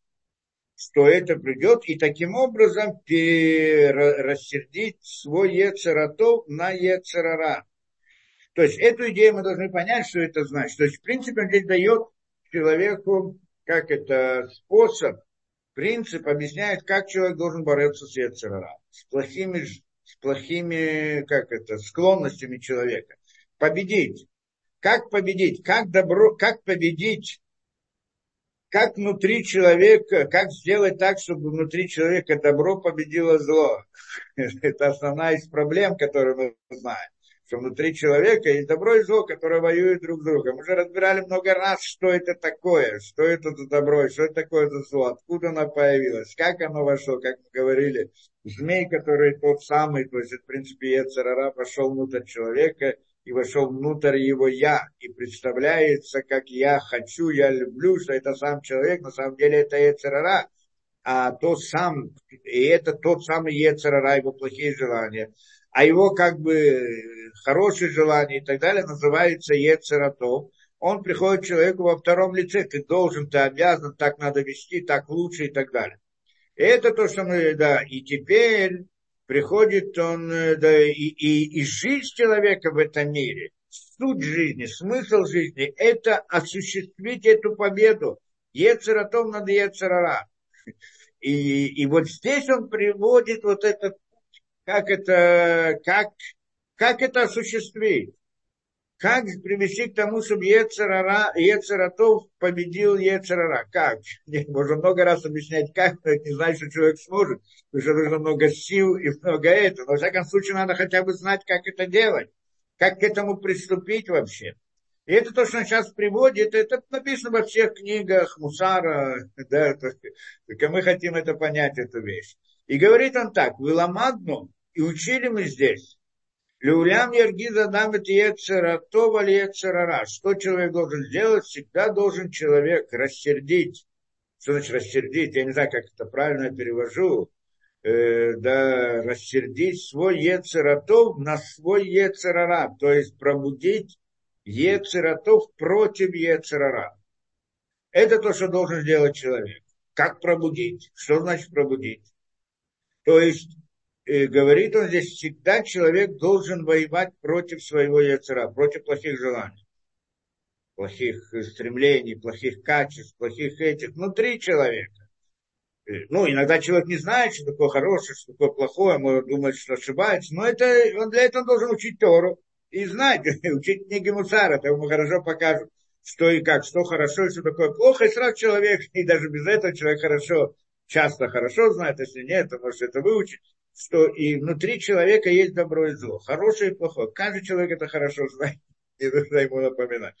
S1: что это придет, и таким образом рассердить свой Ецератов на Ецерара. То есть эту идею мы должны понять, что это значит. То есть, в принципе, он здесь дает человеку, как это, способ, принцип, объясняет, как человек должен бороться с Ецерара, с плохими с плохими, как это, склонностями человека. Победить. Как победить? Как добро, как победить? Как внутри человека, как сделать так, чтобы внутри человека добро победило зло? Это основная из проблем, которую мы знаем что внутри человека есть добро и зло, которые воюют друг с другом. Мы уже разбирали много раз, что это такое, что это за добро, что это такое за зло, откуда оно появилось, как оно вошло, как мы говорили. Змей, который тот самый, то есть, в принципе, Ецарара пошел внутрь человека и вошел внутрь его я, и представляется, как я хочу, я люблю, что это сам человек, на самом деле это Ецарара, а то сам, и это тот самый Ецарара, его плохие желания а его как бы хорошие желания и так далее называется Ецератов. Он приходит к человеку во втором лице, ты должен, ты обязан, так надо вести, так лучше и так далее. И это то, что мы, да, и теперь приходит он, да, и, и, и жизнь человека в этом мире, суть жизни, смысл жизни, это осуществить эту победу. Ецератов над Ецерара. И, и вот здесь он приводит вот этот как это, как, как это осуществить? Как привести к тому, чтобы Ецерара, Ецератов победил Ецерара? Как? Можно много раз объяснять, как, но это не значит, что человек сможет, потому что нужно много сил и много этого. Но, во всяком случае, надо хотя бы знать, как это делать, как к этому приступить вообще. И это то, что он сейчас приводит, это написано во всех книгах Мусара, да, только мы хотим это понять, эту вещь. И говорит он так, «Виламадну, и учили мы здесь, Люлям Ергиза Дамет Ецератова Ецерара. Что человек должен сделать? Всегда должен человек рассердить. Что значит рассердить? Я не знаю, как это правильно перевожу. Э, да, рассердить свой Ецератов на свой Ецерара. То есть пробудить Ецератов против Ецерара. Это то, что должен сделать человек. Как пробудить? Что значит пробудить? То есть, э, говорит он здесь, всегда человек должен воевать против своего яцера, против плохих желаний, плохих стремлений, плохих качеств, плохих этих, внутри человека. Э, ну, иногда человек не знает, что такое хорошее, что такое плохое, может думать, что ошибается, но это, он для этого должен учить Тору и знать, учить книги Мусара, это ему хорошо покажут, что и как, что хорошо, что такое плохо, и сразу человек, и даже без этого человек хорошо, часто хорошо знает, если нет, то может это выучить, что и внутри человека есть добро и зло, хорошее и плохое. Каждый человек это хорошо знает, не нужно ему напоминать.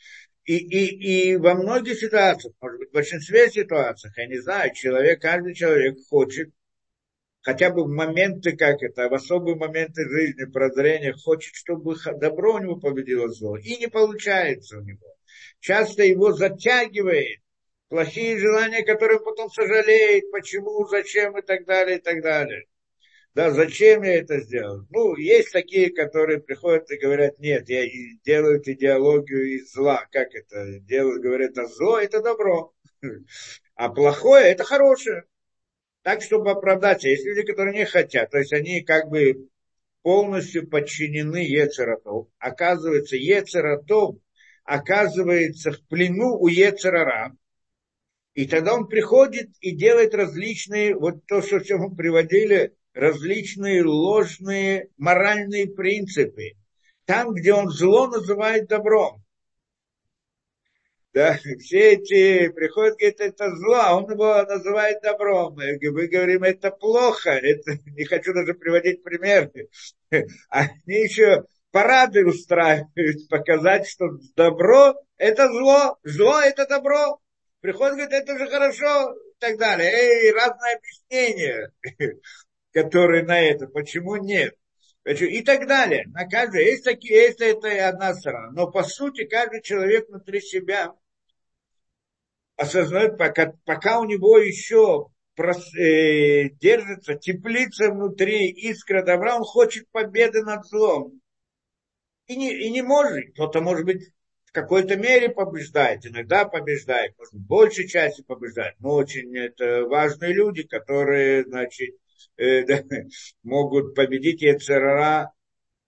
S1: И, и, и во многих ситуациях, может быть, в большинстве ситуаций, я не знаю, человек, каждый человек хочет хотя бы в моменты, как это, в особые моменты жизни, прозрения, хочет, чтобы добро у него победило зло. И не получается у него. Часто его затягивает плохие желания, которые потом сожалеет, почему, зачем и так далее, и так далее. Да, зачем я это сделал? Ну, есть такие, которые приходят и говорят, нет, я делают идеологию из зла. Как это? Делают, говорят, а зло это добро. А плохое это хорошее. Так, чтобы оправдаться. Есть люди, которые не хотят. То есть они как бы полностью подчинены Ецератов. Оказывается, Ецератов оказывается в плену у Ецерара. И тогда он приходит и делает различные, вот то, что мы приводили, различные ложные моральные принципы. Там, где он зло называет добром. Да, все эти приходят, говорят, это зло, а он его называет добром. Мы говорим, это плохо, это, не хочу даже приводить примеры. Они еще парады устраивают, показать, что добро – это зло, зло – это добро. Приходит, говорит, это же хорошо, и так далее. Эй, разные объяснения которые на это, почему нет. И так далее. На каждый, есть такие, есть это одна сторона. Но по сути каждый человек внутри себя осознает, пока, пока у него еще прос, э, держится теплица внутри, искра добра, он хочет победы над злом. И не, и не может. Кто-то, может быть, в какой-то мере побеждает, иногда побеждает, может, в большей части побеждает. Но очень это важные люди, которые, значит, э, да, могут победить Ецерара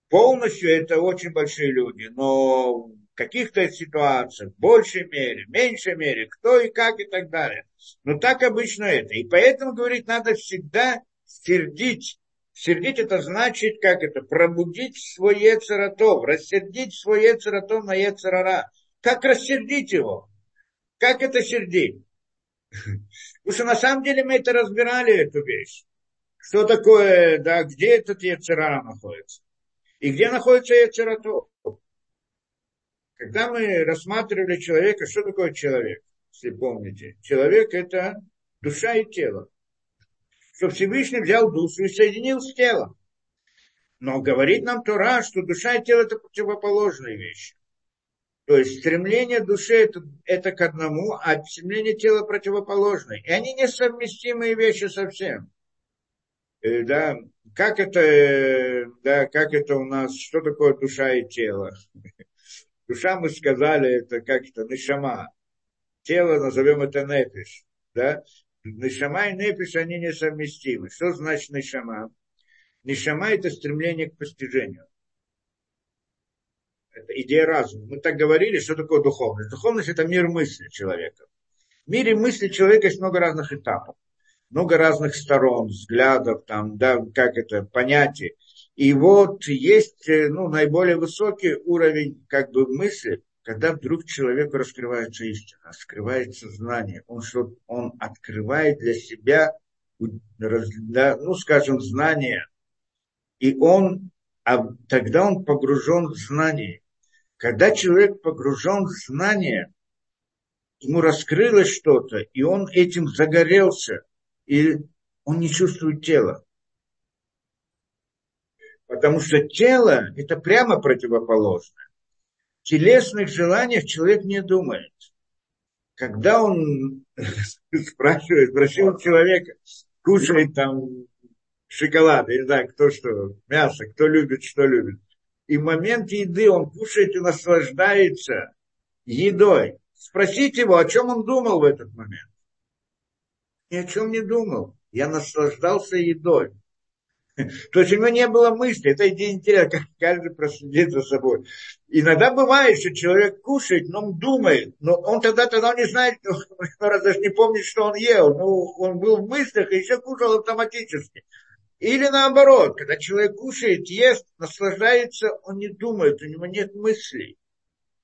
S1: полностью, это очень большие люди, но в каких-то ситуациях, в большей мере, в меньшей мере, кто и как и так далее. Но так обычно это. И поэтому, говорит, надо всегда сердить. Сердить это значит, как это, пробудить свой Ецератов, рассердить свой Ецератов на Ецерара. Как рассердить его? Как это сердить? Потому что на самом деле мы это разбирали, эту вещь что такое, да, где этот Ецерара находится. И где находится Ецератов. Когда мы рассматривали человека, что такое человек, если помните? Человек – это душа и тело. Что Всевышний взял душу и соединил с телом. Но говорит нам Тора, что душа и тело – это противоположные вещи. То есть стремление души это, это к одному, а стремление тела противоположное. И они несовместимые вещи совсем. Э, да, как это, э, да, как это у нас, что такое душа и тело? Душа, мы сказали, это как это, нишама. Тело, назовем это нефиш, да? Нишама и нефиш, они несовместимы. Что значит нишама? Нишама – это стремление к постижению. Это идея разума. Мы так говорили, что такое духовность. Духовность – это мир мысли человека. В мире мысли человека есть много разных этапов много разных сторон, взглядов, там, да, как это, понятий. И вот есть э, ну, наиболее высокий уровень как бы мысли, когда вдруг человеку раскрывается истина, раскрывается знание, он, что, он открывает для себя, да, ну, скажем, знание, и он, а тогда он погружен в знание. Когда человек погружен в знание, ему раскрылось что-то, и он этим загорелся, и он не чувствует тела. Потому что тело – это прямо противоположное. Телесных желаниях человек не думает. Когда он спрашивает, спросил человека, кушает там шоколад, не знаю, кто что, мясо, кто любит, что любит. И в момент еды он кушает и наслаждается едой. Спросите его, о чем он думал в этот момент. Ни о чем не думал. Я наслаждался едой. То есть у него не было мысли. Это идея интересная, как каждый проследит за собой. Иногда бывает, что человек кушает, но он думает. Но он тогда, тогда не знает, он даже не помнит, что он ел. Ну, он был в мыслях и еще кушал автоматически. Или наоборот, когда человек кушает, ест, наслаждается, он не думает, у него нет мыслей.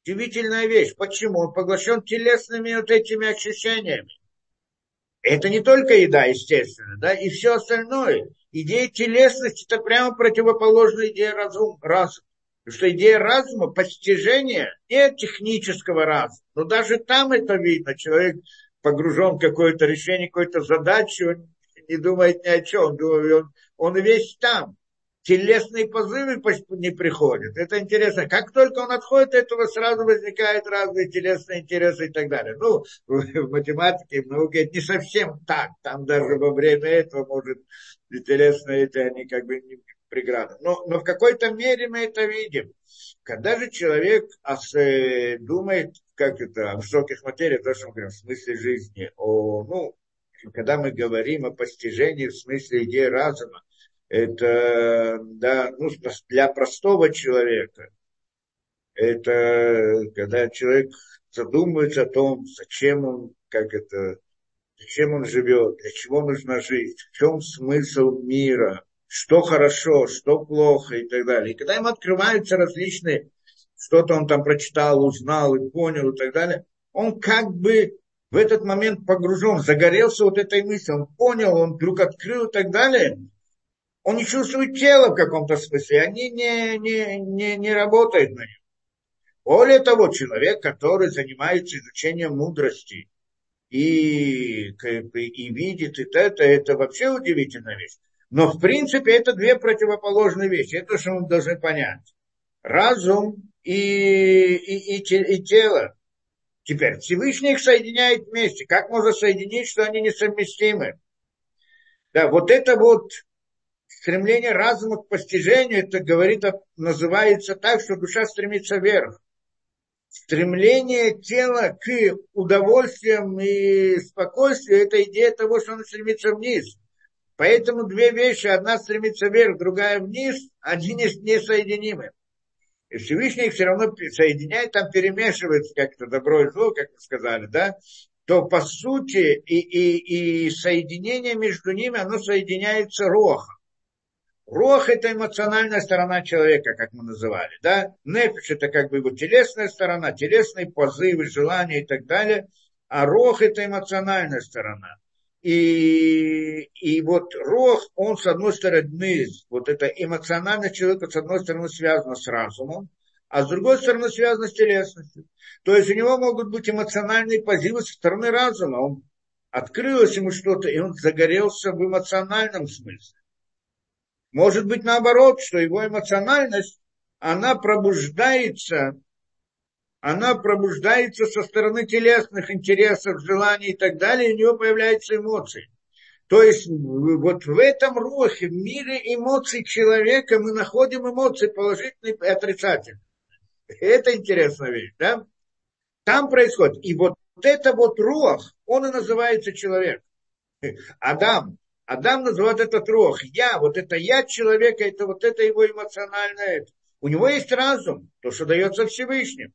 S1: Удивительная вещь. Почему? Он поглощен телесными вот этими ощущениями. Это не только еда, естественно, да, и все остальное. Идея телесности – это прямо противоположная идея разум, разума. Потому что идея разума – постижение не технического разума. Но даже там это видно. Человек погружен в какое-то решение, какой-то задачи, он не думает ни о чем. Он, он весь там. Телесные позывы не приходят. Это интересно. Как только он отходит от этого, сразу возникают разные телесные интересы и так далее. Ну, в математике, в науке это не совсем так. Там даже во время этого может интересные это они как бы не преграда. Но, но в какой-то мере мы это видим. Когда же человек ос, э, думает, как это, о высоких материях, то, что мы говорим, в смысле жизни, о, ну, когда мы говорим о постижении в смысле идеи разума, это да, ну, для простого человека, это когда человек задумывается о том, зачем он, как это, зачем он живет, для чего нужна жизнь, в чем смысл мира, что хорошо, что плохо и так далее. И когда ему открываются различные, что-то он там прочитал, узнал и понял и так далее, он как бы в этот момент погружен, загорелся вот этой мыслью, он понял, он вдруг открыл и так далее, он не чувствует тело в каком-то смысле, они не, не, не, не работают на нем. Более того, человек, который занимается изучением мудрости и, и видит и это, это вообще удивительная вещь. Но в принципе это две противоположные вещи. Это что мы должны понять. Разум и, и, и, и тело. Теперь Всевышний их соединяет вместе. Как можно соединить, что они несовместимы? Да, вот это вот стремление разума к постижению, это говорит, называется так, что душа стремится вверх. Стремление тела к удовольствиям и спокойствию – это идея того, что оно стремится вниз. Поэтому две вещи, одна стремится вверх, другая вниз, они несоединимы. И Всевышний их все равно соединяет, там перемешивается как-то добро и зло, как мы сказали, да, то по сути и, и, и соединение между ними, оно соединяется рохом. Рох – это эмоциональная сторона человека, как мы называли, да. Нефиш – это как бы его телесная сторона, телесные позывы, желания и так далее. А рох – это эмоциональная сторона. И, и вот рох, он с одной стороны, вот это эмоциональность человека с одной стороны связано с разумом, а с другой стороны связано с телесностью. То есть у него могут быть эмоциональные позывы со стороны разума. Он открылось ему что-то, и он загорелся в эмоциональном смысле. Может быть наоборот, что его эмоциональность, она пробуждается она пробуждается со стороны телесных интересов, желаний и так далее, и у нее появляются эмоции. То есть вот в этом рухе, в мире эмоций человека мы находим эмоции положительные и отрицательные. Это интересная вещь, да? Там происходит. И вот это вот рух, он и называется человек. Адам. Адам называет этот рух. Я, вот это я человека, это вот это его эмоциональное. У него есть разум, то, что дается Всевышним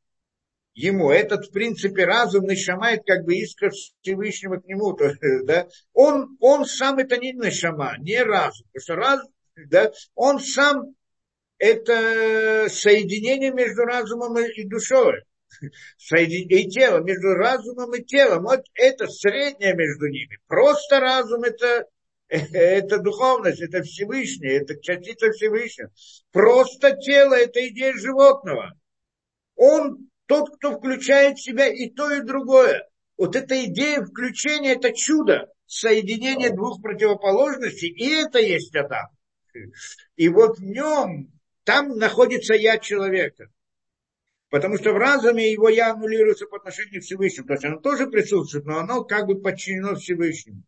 S1: ему. Этот, в принципе, разум нашамает как бы искра Всевышнего к нему. То, да? он, он сам это не нашама, не разум. Потому что разум, да, он сам это соединение между разумом и душой. И телом, между разумом и телом. Вот это среднее между ними. Просто разум это это духовность, это Всевышний, это частица Всевышнего. Просто тело – это идея животного. Он тот, кто включает в себя и то, и другое. Вот эта идея включения, это чудо, соединение двух противоположностей, и это есть Адам. И вот в нем, там находится я человека. Потому что в разуме его я аннулируется по отношению к Всевышнему. То есть оно тоже присутствует, но оно как бы подчинено Всевышнему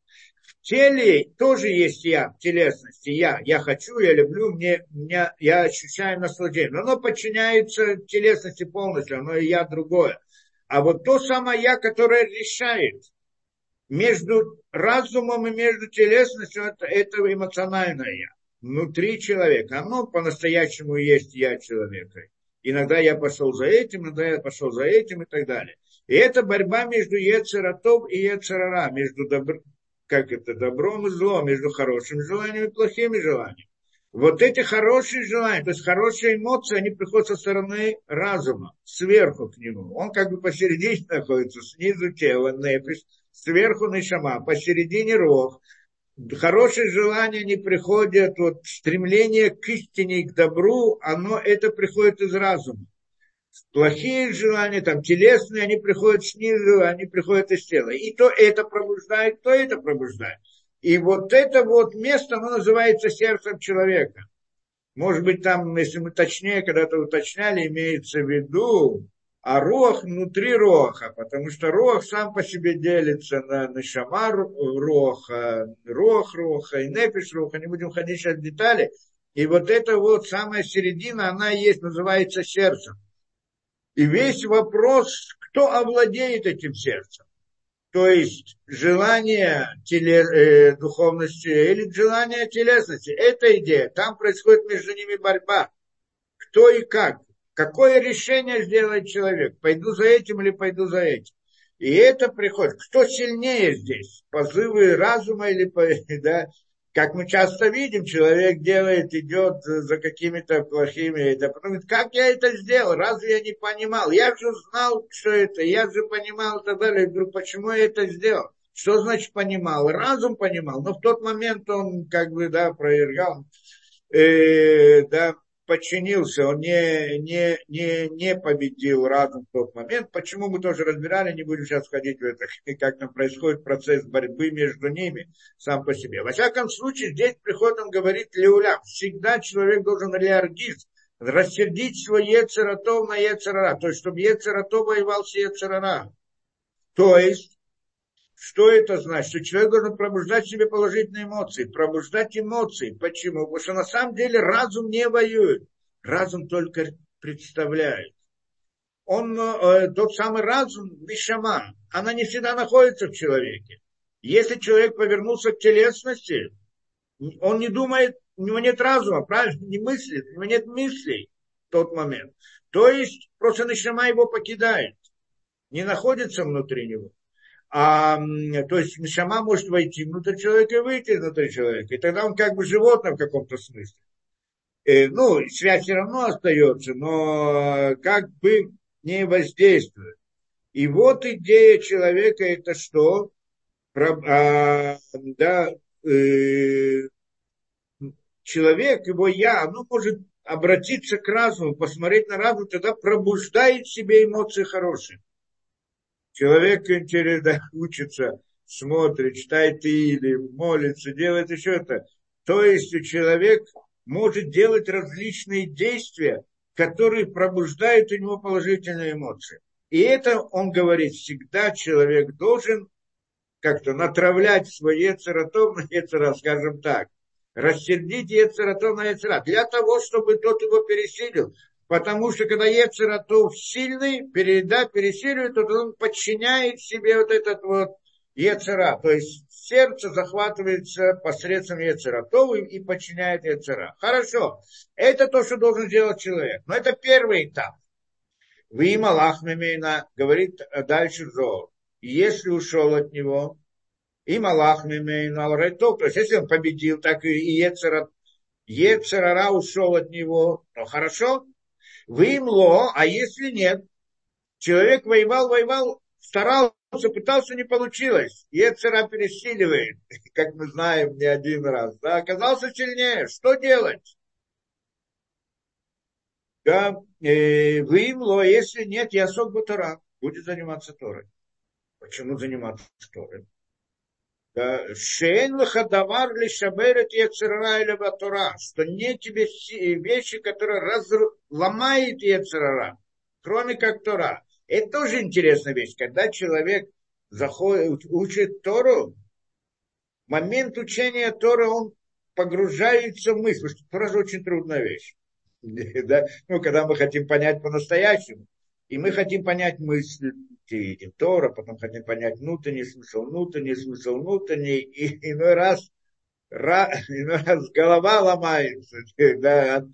S1: теле тоже есть я, в телесности, я. Я хочу, я люблю, мне, меня, я ощущаю наслаждение. Но оно подчиняется телесности полностью, оно и я другое. А вот то самое я, которое решает между разумом и между телесностью, это, это эмоциональное я. Внутри человека. Оно по-настоящему есть я человека. Иногда я пошел за этим, иногда я пошел за этим и так далее. И это борьба между Ецератом и Ецерара, между добр... как это, добром и злом, между хорошими желаниями и плохими желаниями. Вот эти хорошие желания, то есть хорошие эмоции, они приходят со стороны разума, сверху к нему. Он как бы посередине находится, снизу тело, нефиш, сверху нишама, посередине рог. Хорошие желания не приходят, вот стремление к истине и к добру, оно это приходит из разума. Плохие желания, там, телесные, они приходят снизу, они приходят из тела. И то это пробуждает, то это пробуждает. И вот это вот место, оно называется сердцем человека. Может быть, там, если мы точнее когда-то уточняли, имеется в виду а рох внутри роха, потому что рох сам по себе делится на нишама роха, рох роха и нефиш роха, не будем ходить сейчас в детали. И вот эта вот самая середина, она есть, называется сердцем. И весь вопрос, кто овладеет этим сердцем. То есть желание теле, э, духовности или желание телесности. Это идея. Там происходит между ними борьба. Кто и как. Какое решение сделает человек? Пойду за этим или пойду за этим? И это приходит. Кто сильнее здесь? Позывы разума или да, как мы часто видим, человек делает, идет за какими-то плохими, это потом говорит, как я это сделал, разве я не понимал, я же знал, что это, я же понимал и так далее, я говорю, почему я это сделал, что значит понимал, разум понимал, но в тот момент он как бы, да, проверял, э, да, подчинился, он не, не, не, не победил разум в тот момент. Почему мы тоже разбирали, не будем сейчас входить в это, как там происходит процесс борьбы между ними сам по себе. Во всяком случае, здесь приходит, он говорит, Леуля, всегда человек должен реаргиз, рассердить свой Ецератов на Ецерара, то есть, чтобы Ецератов воевал с Ецерара. То есть, что это значит? Что человек должен пробуждать в себе положительные эмоции, пробуждать эмоции. Почему? Потому что на самом деле разум не воюет. Разум только представляет. Он, э, тот самый разум, вишама, она не всегда находится в человеке. Если человек повернулся к телесности, он не думает, у него нет разума, правильно, не мыслит, у него нет мыслей в тот момент. То есть просто Нишама его покидает, не находится внутри него. А, то есть Нишама может войти внутрь человека и выйти внутрь человека. И тогда он как бы животное в каком-то смысле. Э, ну, связь все равно остается, но как бы не воздействует. И вот идея человека это что? Про, а, да, э, человек, его я, оно может обратиться к разуму, посмотреть на разум, тогда пробуждает в себе эмоции хорошие. Человек интересно учится, смотрит, читает или молится, делает еще это. То есть человек может делать различные действия, которые пробуждают у него положительные эмоции. И это, он говорит, всегда человек должен как-то натравлять свой яцератов на яцера, скажем так. Рассердить яцератов на яцера. Для того, чтобы тот его пересилил. Потому что когда Ецератов сильный, переда пересиливает, то он подчиняет себе вот этот вот Ецера. То есть сердце захватывается посредством Ецератов и подчиняет Ецера. Хорошо. Это то, что должен сделать человек. Но это первый этап. Вы им Аллах говорит дальше Зор. Если ушел от него, им Аллах то есть если он победил, так и Ецера, Ецерара ушел от него, то хорошо, Вымло, а если нет, человек воевал, воевал, старался, пытался, не получилось. Ецера пересиливает, как мы знаем не один раз. Да, оказался сильнее. Что делать? Да, э, вымло, если нет, я сок Батара, будет заниматься Торой. Почему заниматься Торой? Шейн лахадавар ли шаберет яцерара или батура, что не тебе вещи, которые разломают яцерара, кроме как Тора. Это тоже интересная вещь. Когда человек заходит, учит Тору, момент учения Торы, он погружается в мысль, что Тора же очень трудная вещь. Да? Ну, когда мы хотим понять по-настоящему, и мы хотим понять мысль видим Тора, потом хотим понять внутренний смысл, внутренний смысл, внутренний, и иной раз, ра, иной раз голова ломается да, от,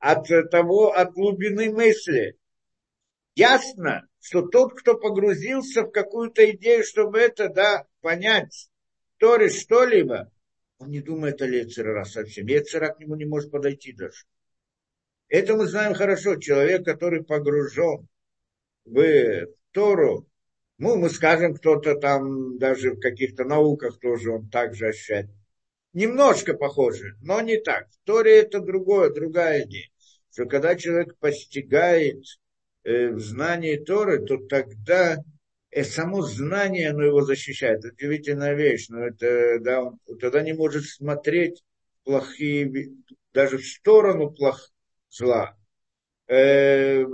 S1: от, от того, от глубины мысли. Ясно, что тот, кто погрузился в какую-то идею, чтобы это, да, понять, Торе что-либо, он не думает о Лецера совсем. Лецера к нему не может подойти даже. Это мы знаем хорошо. Человек, который погружен в Тору, ну, мы скажем, кто-то там даже в каких-то науках тоже он также ощущает. Немножко похоже, но не так. В Торе это другое, другая идея. Что когда человек постигает э, в знании Торы, то тогда э, само знание, оно его защищает. Удивительная вещь, но это, да, он тогда не может смотреть плохие, даже в сторону плох, зла. Э,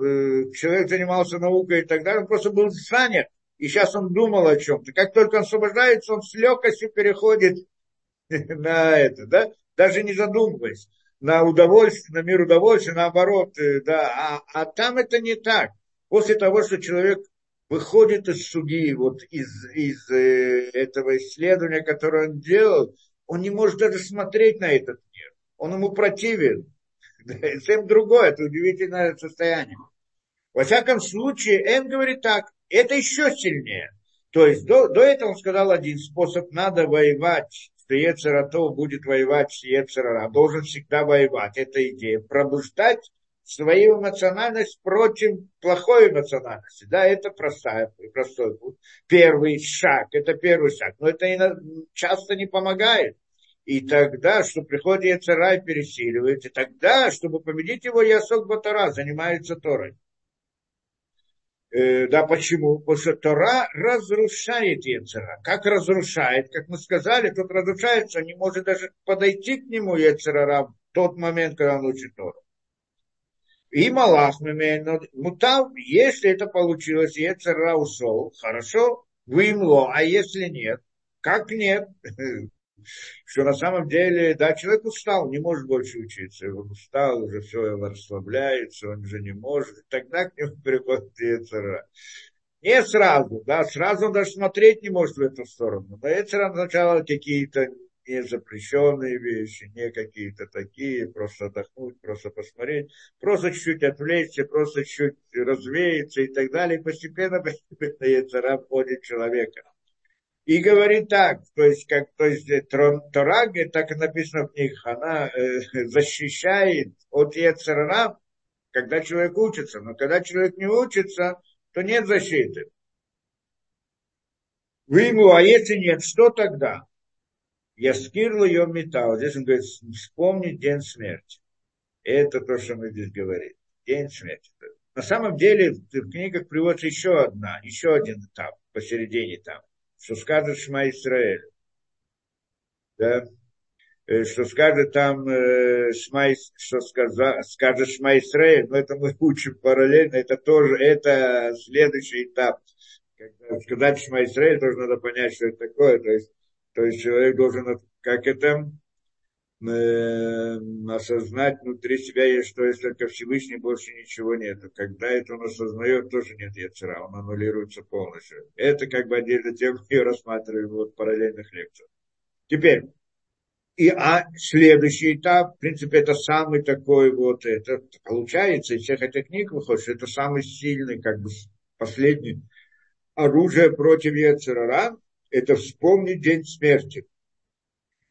S1: человек занимался наукой и так далее, он просто был занят, и сейчас он думал о чем-то. Как только он освобождается, он с легкостью переходит на это, да, даже не задумываясь, на удовольствие, на мир удовольствия, наоборот, э, да, а, а там это не так. После того, что человек выходит из судьи, вот из, из э, этого исследования, которое он делал, он не может даже смотреть на этот мир. Он ему противен. Совсем другое, это удивительное состояние. Во всяком случае, Эн говорит так, это еще сильнее. То есть до, до этого он сказал один способ, надо воевать, что Ецератов будет воевать с Ецерара, должен всегда воевать. Это идея. Пробуждать свою эмоциональность против плохой эмоциональности. Да, это простая, простой путь. Первый шаг, это первый шаг. Но это часто не помогает. И тогда, что приходит и пересиливает, и тогда, чтобы победить его, Ясок Батара занимается Торой. Э, да, почему? Потому что Тора разрушает Яцера. Как разрушает? Как мы сказали, тот разрушается, не может даже подойти к нему Яцера в тот момент, когда он учит Тору. И Малах мутав, если это получилось, Ецера ушел, хорошо, вымло, а если нет, как нет? что на самом деле, да, человек устал, не может больше учиться, он устал, уже все, его расслабляется, он уже не может, тогда к нему приходит Ецера. Не сразу, да, сразу он даже смотреть не может в эту сторону. Но Ецера сначала какие-то не запрещенные вещи, не какие-то такие, просто отдохнуть, просто посмотреть, просто чуть-чуть отвлечься, просто чуть развеяться и так далее. И постепенно, постепенно Ецера входит человека. И говорит так, то есть, как, то есть э, Тора, так и написано в них, она э, защищает от Ецерара, когда человек учится. Но когда человек не учится, то нет защиты. Вы ему, а если нет, что тогда? Я скирлу ее металл. Здесь он говорит, вспомнить день смерти. Это то, что мы здесь говорим. День смерти. На самом деле в книгах приводится еще одна, еще один этап посередине там что скажет Шма Исраэль. Да? Э, что скажет там э, Шма, что сказа, скажет Шма Исраэль, но это мы учим параллельно, это тоже, это следующий этап. Когда сказать Шма Исраэль, тоже надо понять, что это такое. То есть, то есть человек должен, как это, осознать внутри себя есть, что если только Всевышний больше ничего нет. Когда это он осознает, тоже нет яцера, он аннулируется полностью. Это как бы отдельно тем, ее рассматриваем вот параллельных лекциях. Теперь, и а следующий этап, в принципе, это самый такой вот, это получается из всех этих книг выходит, это самый сильный, как бы последний оружие против Яцерара, это вспомнить день смерти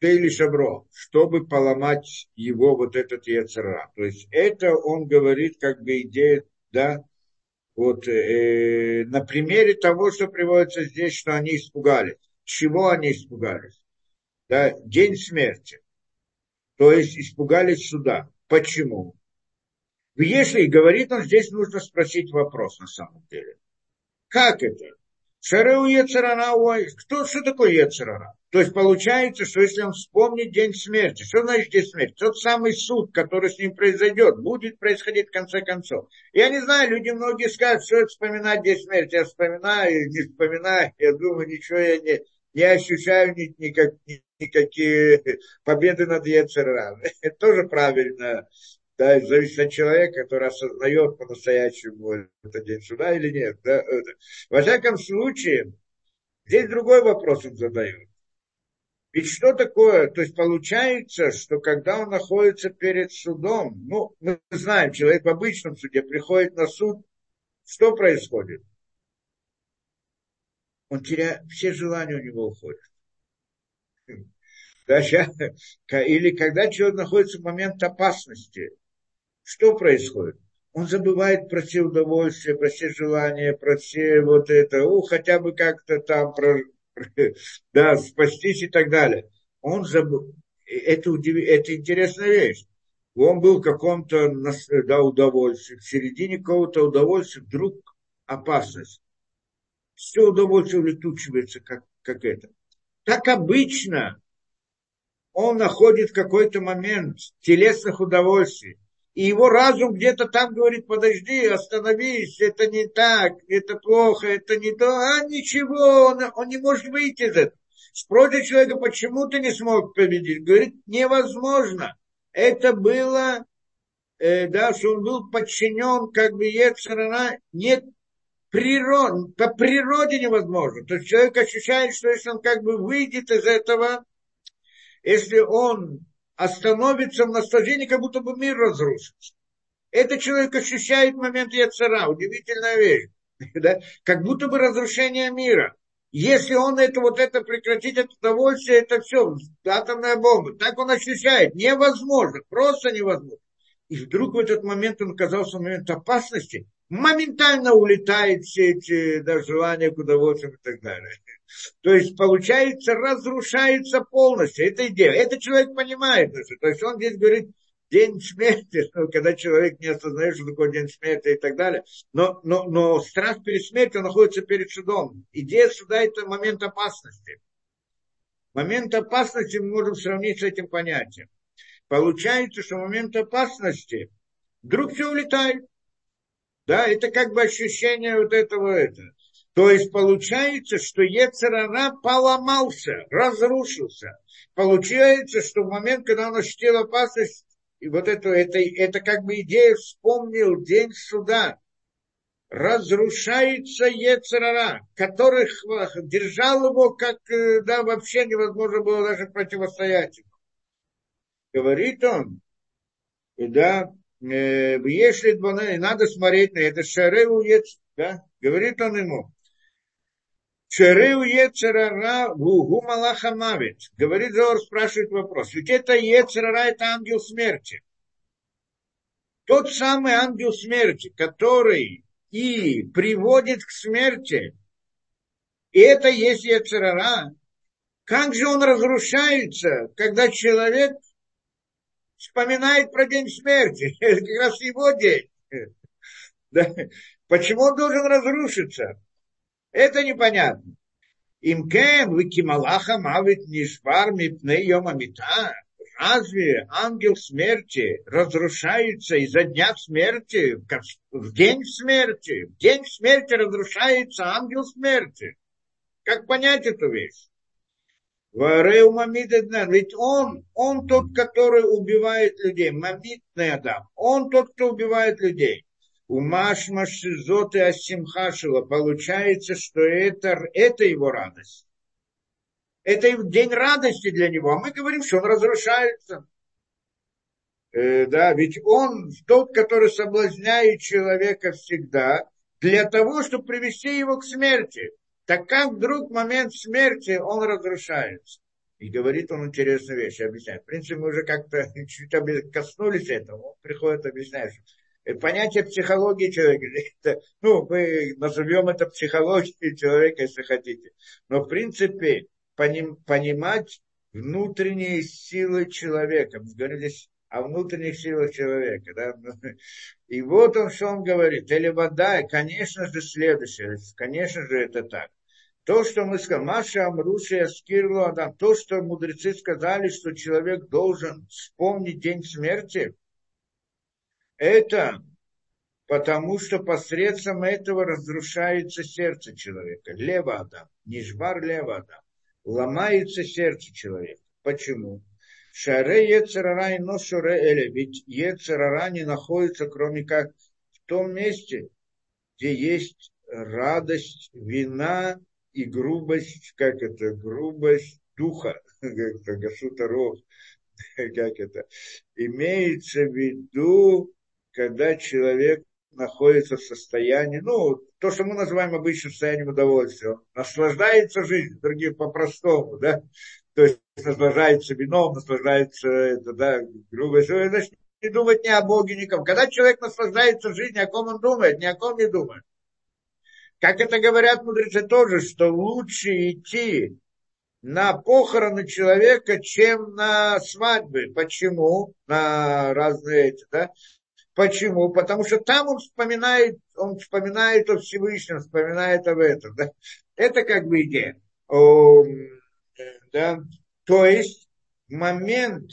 S1: или Шабро, чтобы поломать его вот этот Яцера. То есть это он говорит как бы идея, да, вот э, на примере того, что приводится здесь, что они испугались. Чего они испугались? Да, день смерти. То есть испугались суда. Почему? Если говорит он, здесь нужно спросить вопрос на самом деле. Как это? Шареу Ецерара, кто, что такое Ецерара? То есть получается, что если он вспомнит день смерти, что значит день смерти? Тот самый суд, который с ним произойдет, будет происходить в конце концов. Я не знаю, люди многие скажут, что это вспоминать день смерти. Я вспоминаю, не вспоминаю, я думаю, ничего я не, не ощущаю ни, никак, ни, никакие победы над Ецерара. Это тоже правильно Да, зависит от человека, который осознает по-настоящему это день суда или нет. Да? Во всяком случае, здесь другой вопрос он задает. Ведь что такое? То есть получается, что когда он находится перед судом, ну, мы знаем, человек в обычном суде приходит на суд, что происходит? Он теряет, все желания у него уходят. Или когда человек находится в момент опасности, что происходит? Он забывает про все удовольствия, про все желания, про все вот это, ну, хотя бы как-то там, про, да, спастись и так далее. Он забыл. Это, удив... это интересная вещь. Он был в каком-то да, удовольствии, в середине какого-то удовольствия вдруг опасность. Все удовольствие улетучивается, как, как это. Так обычно он находит какой-то момент телесных удовольствий. И его разум где-то там говорит, подожди, остановись, это не так, это плохо, это не то. А ничего, он, он не может выйти из этого. Спросит человека, почему ты не смог победить? Говорит, невозможно. Это было, э, да, что он был подчинен, как бы, Ецарана, нет природ, по природе невозможно. То есть человек ощущает, что если он как бы выйдет из этого, если он остановится в наслаждении, как будто бы мир разрушится. Это человек ощущает момент яцера, удивительная вещь. Да? Как будто бы разрушение мира. Если он это вот это прекратить, это удовольствие, это все, атомная бомба. Так он ощущает. Невозможно, просто невозможно. И вдруг в этот момент он оказался в момент опасности, моментально улетает все эти да, желания к удовольствию и так далее. То есть, получается, разрушается полностью. Это идея. Это человек понимает. То есть, он здесь говорит, день смерти, ну, когда человек не осознает, что такое день смерти и так далее. Но, но, но страх перед смертью находится перед судом. Идея суда – это момент опасности. Момент опасности мы можем сравнить с этим понятием. Получается, что момент опасности вдруг все улетает. Да, это как бы ощущение вот этого. Это. То есть получается, что Ецерара поломался, разрушился. Получается, что в момент, когда он ощутил опасность, и вот это, это, это как бы идея вспомнил день суда, разрушается Ецерара, который держал его, как э, да, вообще невозможно было даже противостоять ему. Говорит он, да, э, если надо смотреть на это, Шареу Ец, да, говорит он ему, Шерeu Ецерара Гугу Малаха Мавит. Говорит Зор, спрашивает вопрос. Ведь это Ецерара, это ангел смерти. Тот самый ангел смерти, который и приводит к смерти, и это есть Ецерара. Как же он разрушается, когда человек вспоминает про день смерти? Это как раз его день. Почему он должен разрушиться? Это непонятно. Им кем викималаха мавит нишвар мипней йома мита. Разве ангел смерти разрушается из-за дня смерти, в день смерти? В день смерти разрушается ангел смерти. Как понять эту вещь? Ведь он, он тот, который убивает людей. Мамитный Адам. Он тот, кто убивает людей у Машма Шизот и Асимхашила получается, что это, это его радость. Это день радости для него. А мы говорим, что он разрушается. Э, да, ведь он тот, который соблазняет человека всегда для того, чтобы привести его к смерти. Так как вдруг момент смерти он разрушается? И говорит он интересную вещь, объясняет. В принципе, мы уже как-то чуть коснулись этого. Он приходит объяснять, понятие психологии человека. Это, ну, мы назовем это психологией человека, если хотите. Но, в принципе, поним, понимать внутренние силы человека. Мы говорили о внутренних силах человека. Да? И вот он, что он говорит. Или вода, конечно же, следующее. Конечно же, это так. То, что мы сказали, Маша Амруши Аскирлу Адам, то, что мудрецы сказали, что человек должен вспомнить день смерти, это потому что посредством этого разрушается сердце человека. Лево Адам, нижбар лево Адам. Ломается сердце человека. Почему? Шаре Ецерара и Ношуре Эля. Ведь Ецерара не находится, кроме как в том месте, где есть радость, вина и грубость, как это, грубость духа, как это, Гашутаров, как это, имеется в виду, когда человек находится в состоянии, ну, то, что мы называем обычным состоянием удовольствия, он наслаждается жизнью, другим по-простому, да, то есть наслаждается вином, наслаждается, это, да, грубо говоря, значит, не думать ни о Боге, ни о ком. Когда человек наслаждается жизнью, о ком он думает, ни о ком не думает. Как это говорят мудрецы тоже, что лучше идти на похороны человека, чем на свадьбы. Почему? На разные эти, да? Почему? Потому что там он вспоминает, он вспоминает о Всевышнем, вспоминает об этом. Да? Это как бы идея. О, да? То есть момент,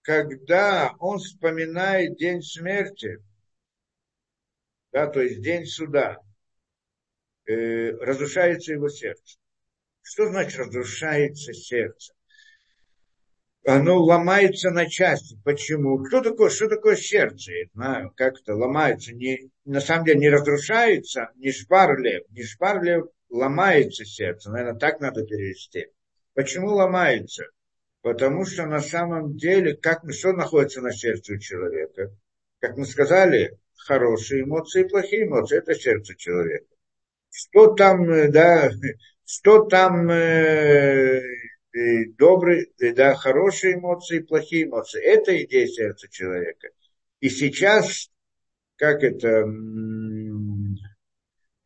S1: когда он вспоминает день смерти, да, то есть день суда, э, разрушается его сердце. Что значит разрушается сердце? Оно ломается на части. Почему? Кто такое, что такое сердце? Знаю, как это ломается. Не, на самом деле не разрушается, не шпарлев. Не шпарлев ломается сердце. Наверное, так надо перевести. Почему ломается? Потому что на самом деле, как что находится на сердце у человека? Как мы сказали, хорошие эмоции и плохие эмоции – это сердце человека что там, э, да, что там э, добрые, да, хорошие эмоции, плохие эмоции. Это идея сердца человека. И сейчас, как это,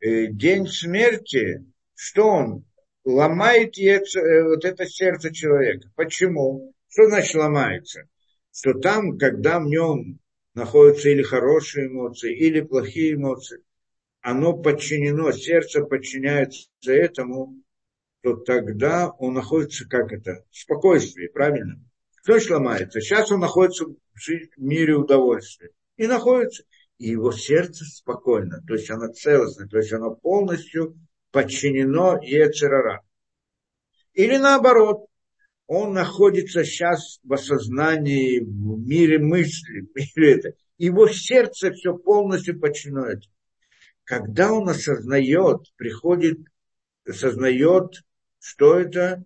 S1: э, день смерти, что он? Ломает э, вот это сердце человека. Почему? Что значит ломается? Что там, когда в нем находятся или хорошие эмоции, или плохие эмоции, оно подчинено, сердце подчиняется этому, то тогда он находится, как это, в спокойствии, правильно? Кто ломается? Сейчас он находится в мире удовольствия. И находится. И его сердце спокойно, то есть оно целостно, то есть оно полностью подчинено Ецерара. Или наоборот, он находится сейчас в осознании, в мире мысли, в мире это. Его сердце все полностью подчинено когда он осознает, приходит, осознает, что это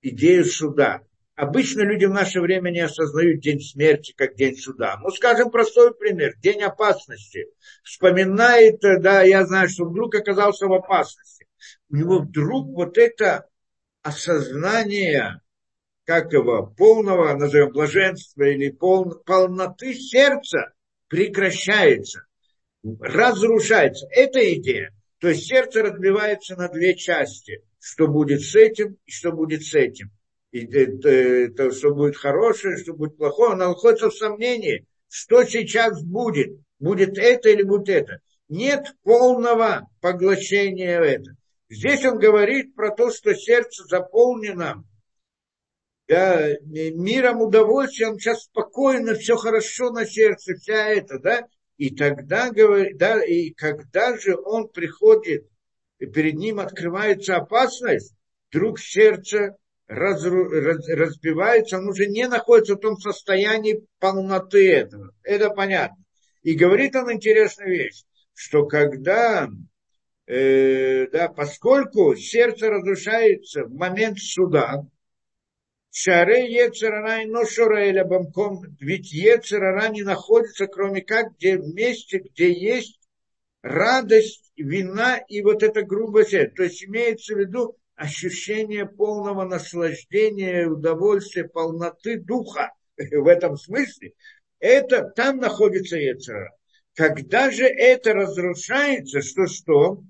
S1: идея суда. Обычно люди в наше время не осознают день смерти как день суда. Ну, скажем, простой пример. День опасности. Вспоминает, да, я знаю, что вдруг оказался в опасности. У него вдруг вот это осознание, как его, полного, назовем, блаженства или пол, полноты сердца прекращается разрушается. Это идея. То есть сердце разбивается на две части. Что будет с этим и что будет с этим. И то, что будет хорошее, что будет плохое. Оно находится в сомнении, что сейчас будет. Будет это или будет это. Нет полного поглощения этого. Здесь он говорит про то, что сердце заполнено да, миром удовольствия, он сейчас спокойно, все хорошо на сердце, вся это, да, и тогда, да, и когда же он приходит, и перед ним открывается опасность, вдруг сердце разру, раз, разбивается, он уже не находится в том состоянии полноты этого. Это понятно. И говорит он интересную вещь, что когда, э, да, поскольку сердце разрушается в момент суда, Шаре Ецерара и Ношуреля Бамком, ведь Ецерара не находится, кроме как где в месте, где есть радость, вина и вот эта грубость. То есть имеется в виду ощущение полного наслаждения, удовольствия, полноты духа в этом смысле. Это там находится Ецерара. Когда же это разрушается, что что?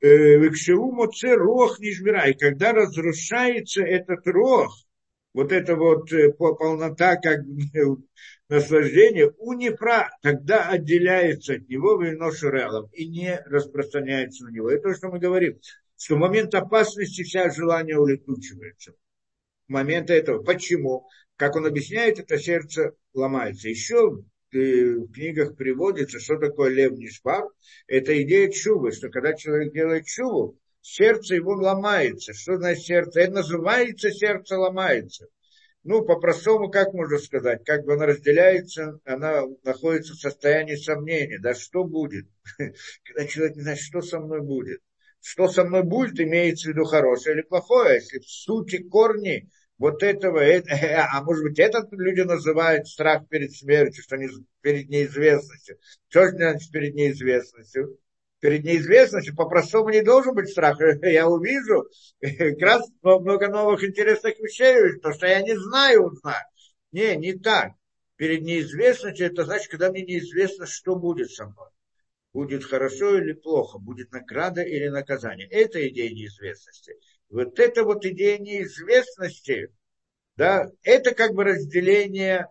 S1: Векшеву моце рох нижмира. И когда разрушается этот рох, вот эта вот э, полнота как наслаждения, у нефра тогда отделяется от него вино шурелом и не распространяется на него. Это то, что мы говорим, что в момент опасности вся желание улетучивается. В момент этого. Почему? Как он объясняет, это сердце ломается. Еще в книгах приводится, что такое лев нишпар, это идея чувы, что когда человек делает чуву, сердце его ломается. Что значит сердце? Это называется сердце ломается. Ну, по-простому, как можно сказать, как бы она разделяется, она находится в состоянии сомнения, да, что будет, когда человек не знает, что со мной будет. Что со мной будет, имеется в виду хорошее или плохое, если в сути корни вот этого, это, а может быть, этот люди называют страх перед смертью, что не, перед неизвестностью. Что значит перед неизвестностью? Перед неизвестностью по-простому не должен быть страх. Я увижу как раз много новых интересных вещей, то, что я не знаю, узнаю. Не, не так. Перед неизвестностью, это значит, когда мне неизвестно, что будет со мной. Будет хорошо или плохо, будет награда или наказание. Это идея неизвестности. Вот эта вот идея неизвестности, да, это как бы разделение,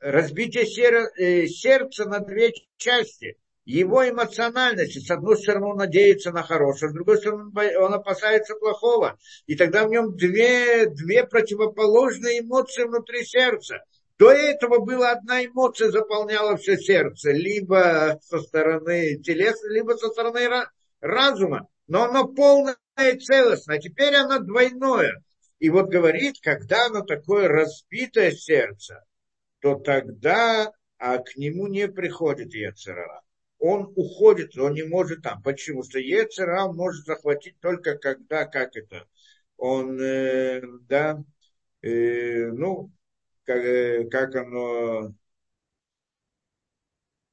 S1: разбитие э, сердца на две части. Его эмоциональность, с одной стороны, он надеется на хорошее, с другой стороны, он опасается плохого. И тогда в нем две, две противоположные эмоции внутри сердца. До этого была одна эмоция, заполняла все сердце, либо со стороны телеса, либо со стороны разума. Но оно полное и целостное. А теперь оно двойное. И вот говорит, когда оно такое разбитое сердце, то тогда а к нему не приходит Ецерара. Он уходит, он не может там. Почему? Что Ецера может захватить только когда, как это, он, э, да, э, ну, как, э, как оно,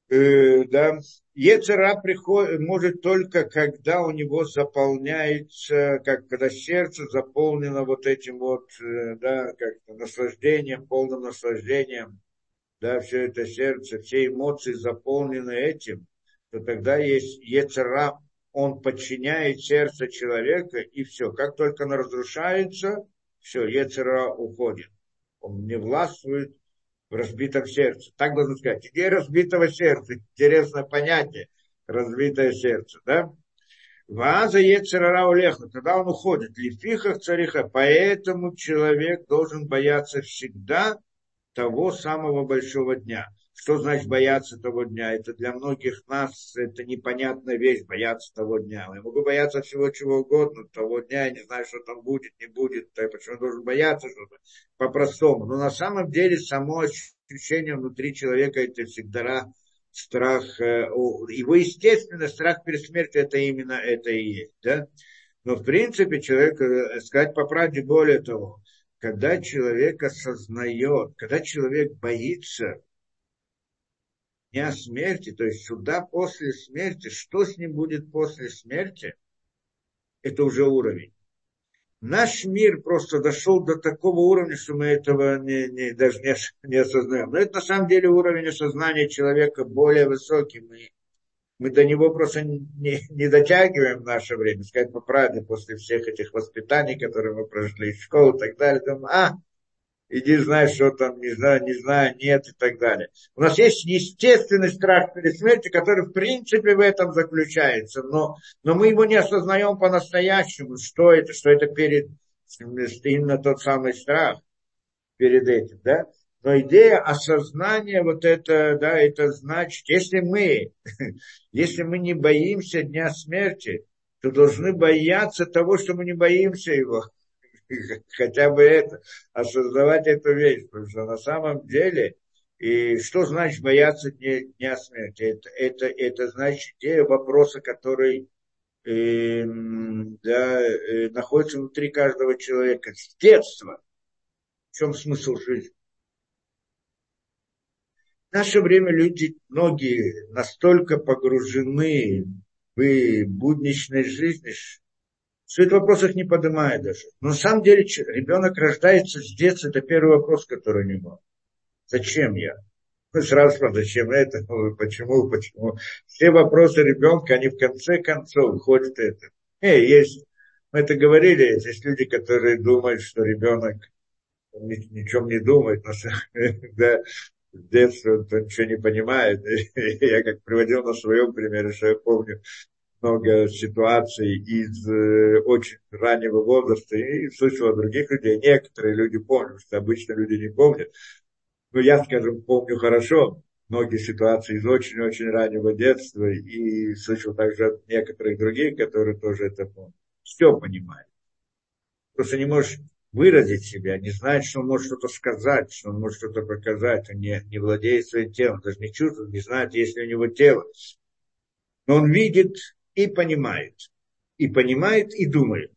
S1: э, да, Ецера приходит, может только, когда у него заполняется, как когда сердце заполнено вот этим вот, э, да, как наслаждением, полным наслаждением, да, все это сердце, все эмоции заполнены этим, то тогда есть Ецера, он подчиняет сердце человека, и все. Как только оно разрушается, все, Ецера уходит он не властвует в разбитом сердце. Так можно сказать. Идея разбитого сердца. Интересное понятие. Разбитое сердце. Да? Ваза Ецерара улехна, тогда он уходит. Лифихах цариха. Поэтому человек должен бояться всегда того самого большого дня. Что значит бояться того дня? Это для многих нас это непонятная вещь, бояться того дня. Я могу бояться всего чего угодно, того дня, я не знаю, что там будет, не будет, почему я должен бояться что-то по-простому. Но на самом деле само ощущение внутри человека это всегда страх, э, его естественно страх перед смертью это именно это и есть. Да? Но в принципе человек, э, сказать по правде, более того, когда человек осознает, когда человек боится дня смерти, то есть суда после смерти, что с ним будет после смерти, это уже уровень. Наш мир просто дошел до такого уровня, что мы этого не, не, даже не, не осознаем. Но это на самом деле уровень осознания человека более высокий. Мы, мы до него просто не, не дотягиваем в наше время. Сказать по правде, после всех этих воспитаний, которые мы прошли, школу и так далее, думаю, а, иди знай, что там, не знаю, не знаю, нет и так далее. У нас есть естественный страх перед смертью, который в принципе в этом заключается, но, но мы его не осознаем по-настоящему, что это, что это перед, именно тот самый страх перед этим, да. Но идея осознания вот это, да, это значит, если мы, если мы не боимся дня смерти, то должны бояться того, что мы не боимся его хотя бы это, осознавать эту вещь, потому что на самом деле, и что значит бояться дня, дня смерти? Это, это, это значит те вопросы, которые э, да, э, находятся внутри каждого человека с детства. В чем смысл жизни? В наше время люди, многие, настолько погружены в будничной жизни, этот вопрос их не поднимает даже. Но на самом деле ребенок рождается с детства, это первый вопрос, который у него. Зачем я? Ну, сразу спрашивают, зачем это, ну, почему, почему. Все вопросы ребенка, они в конце концов уходят это. Э, есть, мы это говорили, есть люди, которые думают, что ребенок ни, ни чем не думает, но да, в детстве он ничего не понимает. Я как приводил на своем примере, что я помню, много ситуаций из э, очень раннего возраста и слышал от других людей. Некоторые люди помнят, что обычно люди не помнят. Но я, скажем, помню хорошо многие ситуации из очень-очень раннего детства и слышал также от некоторых других, которые тоже это помнят. Все понимают. Просто не можешь выразить себя, не знает, что он может что-то сказать, что он может что-то показать, он не, не владеет своим телом, даже не чувствует, не знает, есть ли у него тело. Но он видит и понимает. И понимает, и думает.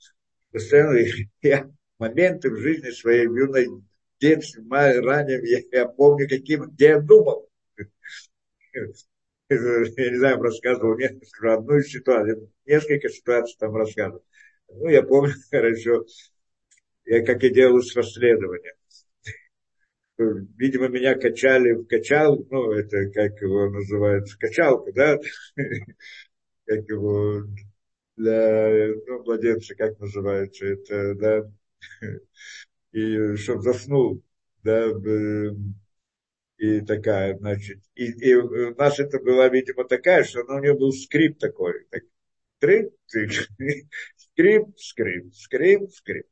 S1: Постоянно я моменты в жизни своей юной детстве, ранее, я, я помню, каким, где я думал. Я не знаю, рассказывал несколько, одну ситуацию, несколько ситуаций там рассказывал. Ну, я помню хорошо, я как и делал с расследованием. Видимо, меня качали в качал, ну, это как его называют, качалку, да, как его для ну, младенца, как называется это, да, и чтобы заснул, да, и такая, значит, и, и у нас это была, видимо, такая, что ну, у нее был скрип такой, так, скрип, скрип, скрип, скрип, скрип.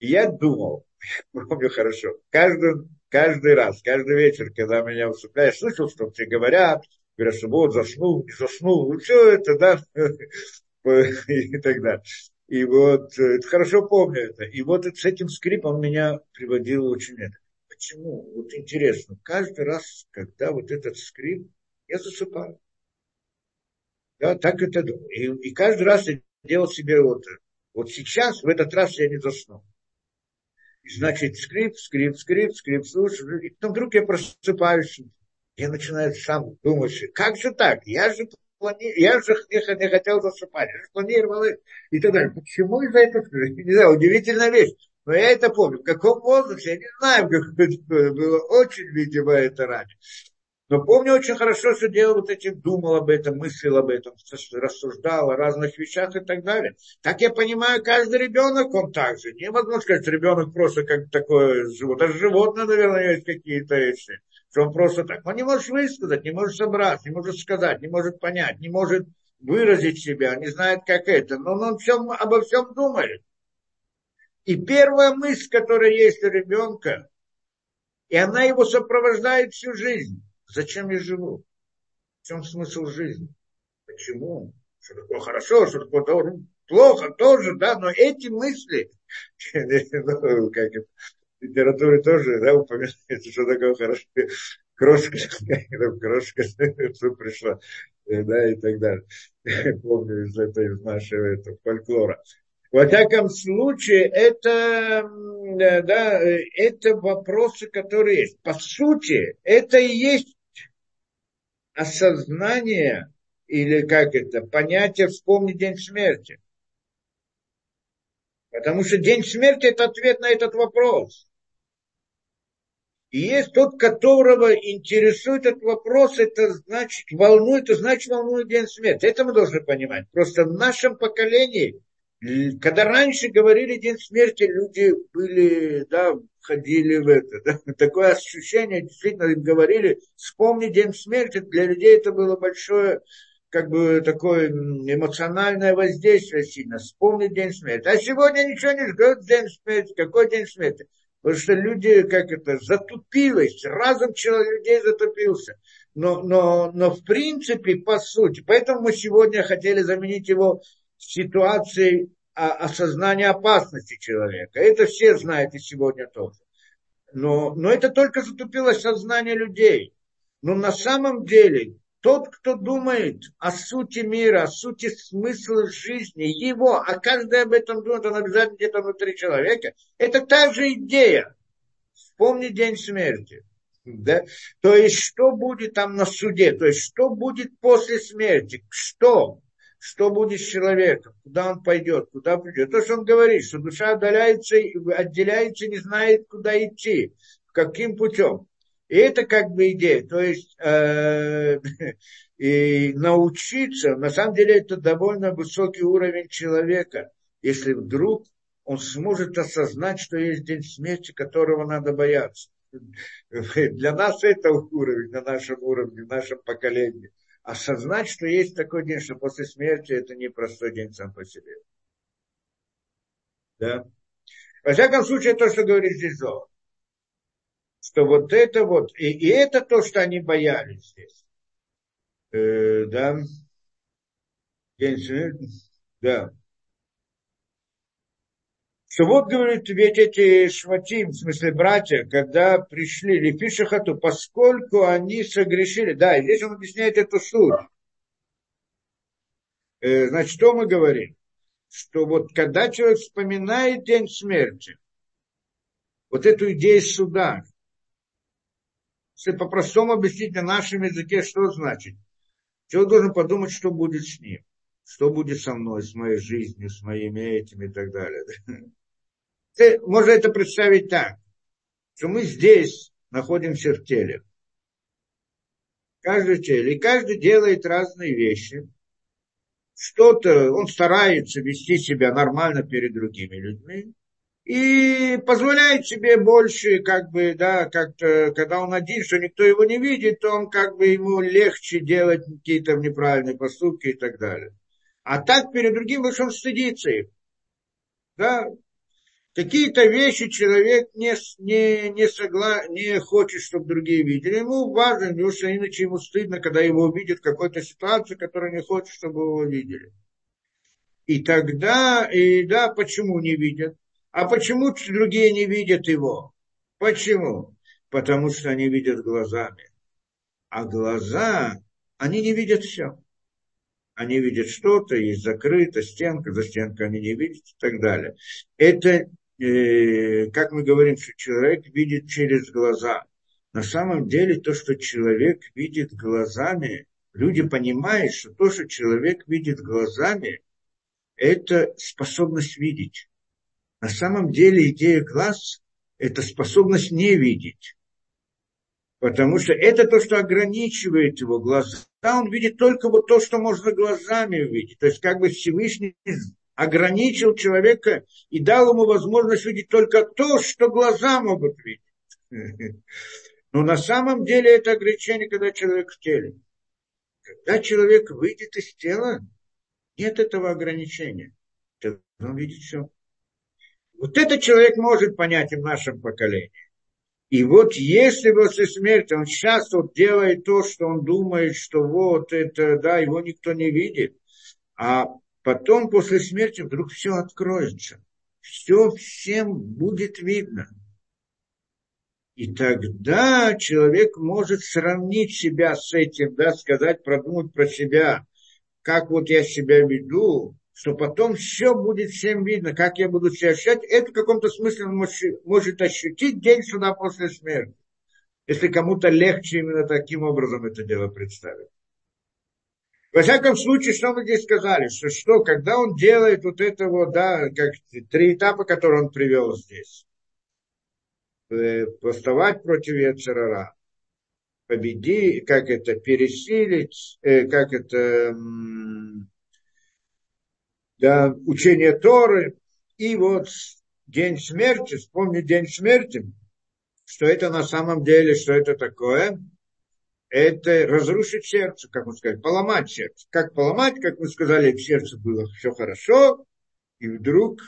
S1: И я думал, помню хорошо, каждый, каждый раз, каждый вечер, когда меня усыпляешь, слышал, что все говорят, говорят, что вот заснул, не заснул, ну все это, да, и так далее. И вот, э, это хорошо помню это. И вот с этим скрипом меня приводило очень это. Почему? Вот интересно, каждый раз, когда вот этот скрип, я засыпаю. Я так это думаю. И, и каждый раз я делал себе вот, вот сейчас, в этот раз я не заснул. И значит, скрип, скрип, скрип, скрип, слушаю. И потом вдруг я просыпаюсь, я начинаю сам думать, как же так? Я же плани... я же не хотел засыпать, я же планировал и так далее. Почему из-за этого? Не знаю, удивительная вещь. Но я это помню. В каком возрасте, я не знаю, как это было. Очень, видимо, это раньше. Но помню очень хорошо, что делал вот этим, думал об этом, мыслил об этом, рассуждал о разных вещах и так далее. Так я понимаю, каждый ребенок, он так же. Невозможно сказать, ребенок просто как такое животное. Даже животное, наверное, есть какие-то вещи что он просто так. Он не может высказать, не может собрать, не может сказать, не может понять, не может выразить себя, не знает, как это. Но он всем, обо всем думает. И первая мысль, которая есть у ребенка, и она его сопровождает всю жизнь. Зачем я живу? В чем смысл жизни? Почему? Что такое хорошо, что такое плохо тоже, да, но эти мысли, ну, как это, литературе тоже да, упоминается, что такое хорошо, крошка, крошка пришла, э, да, и так далее. Помню из этой, из нашего этого, фольклора. Во всяком случае, это, да, это вопросы, которые есть. По сути, это и есть осознание, или как это, понятие «вспомни день смерти». Потому что день смерти – это ответ на этот вопрос. И есть тот, которого интересует этот вопрос, это значит волнует, это значит волнует день смерти. Это мы должны понимать. Просто в нашем поколении, когда раньше говорили день смерти, люди были, да, входили в это. Да, такое ощущение, действительно, говорили, вспомни день смерти, для людей это было большое, как бы такое эмоциональное воздействие сильно. Вспомнить день смерти. А сегодня ничего не ждет день смерти. Какой день смерти? Потому что люди, как это, затупилось, разум человек, людей затупился. Но, но, но в принципе, по сути, поэтому мы сегодня хотели заменить его ситуацией осознания опасности человека. Это все знают и сегодня тоже. Но, но это только затупилось сознание людей. Но на самом деле тот, кто думает о сути мира, о сути смысла жизни, его, а каждый об этом думает, он обязательно где-то внутри человека, это та же идея. Вспомни день смерти. Да? То есть, что будет там на суде, то есть, что будет после смерти, что, что будет с человеком, куда он пойдет, куда придет. То, что он говорит, что душа отдаляется, отделяется, не знает, куда идти, каким путем. И это как бы идея. То есть э, и научиться, на самом деле это довольно высокий уровень человека, если вдруг он сможет осознать, что есть день смерти, которого надо бояться. Для нас это уровень, на нашем уровне, в нашем поколении. Осознать, что есть такой день, что после смерти это не простой день сам по себе. Да? Во всяком случае, то, что говорит здесь Зоа что вот это вот, и, и это то, что они боялись здесь. Э, да. Да. что вот, говорит, ведь эти шватим, в смысле братья, когда пришли Лепишахату, поскольку они согрешили, да, и здесь он объясняет эту суть. Э, значит, что мы говорим? Что вот когда человек вспоминает день смерти, вот эту идею суда, если по-простому объяснить на нашем языке, что значит? Человек должен подумать, что будет с ним, что будет со мной, с моей жизнью, с моими этими и так далее. Можно это представить так, что мы здесь находимся в теле. Каждый теле. И каждый делает разные вещи. Что-то, он старается вести себя нормально перед другими людьми. И позволяет себе больше, как бы, да, как-то, когда он один, что никто его не видит, то он как бы ему легче делать какие-то неправильные поступки и так далее. А так перед другим, он стыдится их. Да, Какие-то вещи человек не, не, не, согла, не хочет, чтобы другие видели. Ему важно, потому что иначе ему стыдно, когда его увидят в какой-то ситуации, которую не хочет, чтобы его видели. И тогда, и да, почему не видят? А почему другие не видят его? Почему? Потому что они видят глазами. А глаза, они не видят все. Они видят что-то, есть закрыта стенка, за стенкой они не видят и так далее. Это э, как мы говорим, что человек видит через глаза. На самом деле то, что человек видит глазами, люди понимают, что то, что человек видит глазами, это способность видеть. На самом деле идея глаз – это способность не видеть. Потому что это то, что ограничивает его глаза. Он видит только вот то, что можно глазами увидеть. То есть как бы Всевышний ограничил человека и дал ему возможность видеть только то, что глаза могут видеть. Но на самом деле это ограничение, когда человек в теле. Когда человек выйдет из тела, нет этого ограничения. Он видит все. Вот этот человек может понять и в нашем поколении. И вот если после смерти он сейчас вот делает то, что он думает, что вот это, да, его никто не видит, а потом после смерти вдруг все откроется. Все всем будет видно. И тогда человек может сравнить себя с этим, да, сказать, продумать про себя, как вот я себя веду, что потом все будет всем видно, как я буду себя ощущать. Это в каком-то смысле он может ощутить день суда после смерти. Если кому-то легче именно таким образом это дело представить. Во всяком случае, что мы здесь сказали, что, что когда он делает вот это вот, да, как три этапа, которые он привел здесь. Э, поставать против Яцерара, победи, как это, пересилить, э, как это, да, учение Торы, и вот день смерти, вспомнить день смерти, что это на самом деле, что это такое – это разрушить сердце, как мы сказали, поломать сердце. Как поломать, как мы сказали, в сердце было все хорошо, и вдруг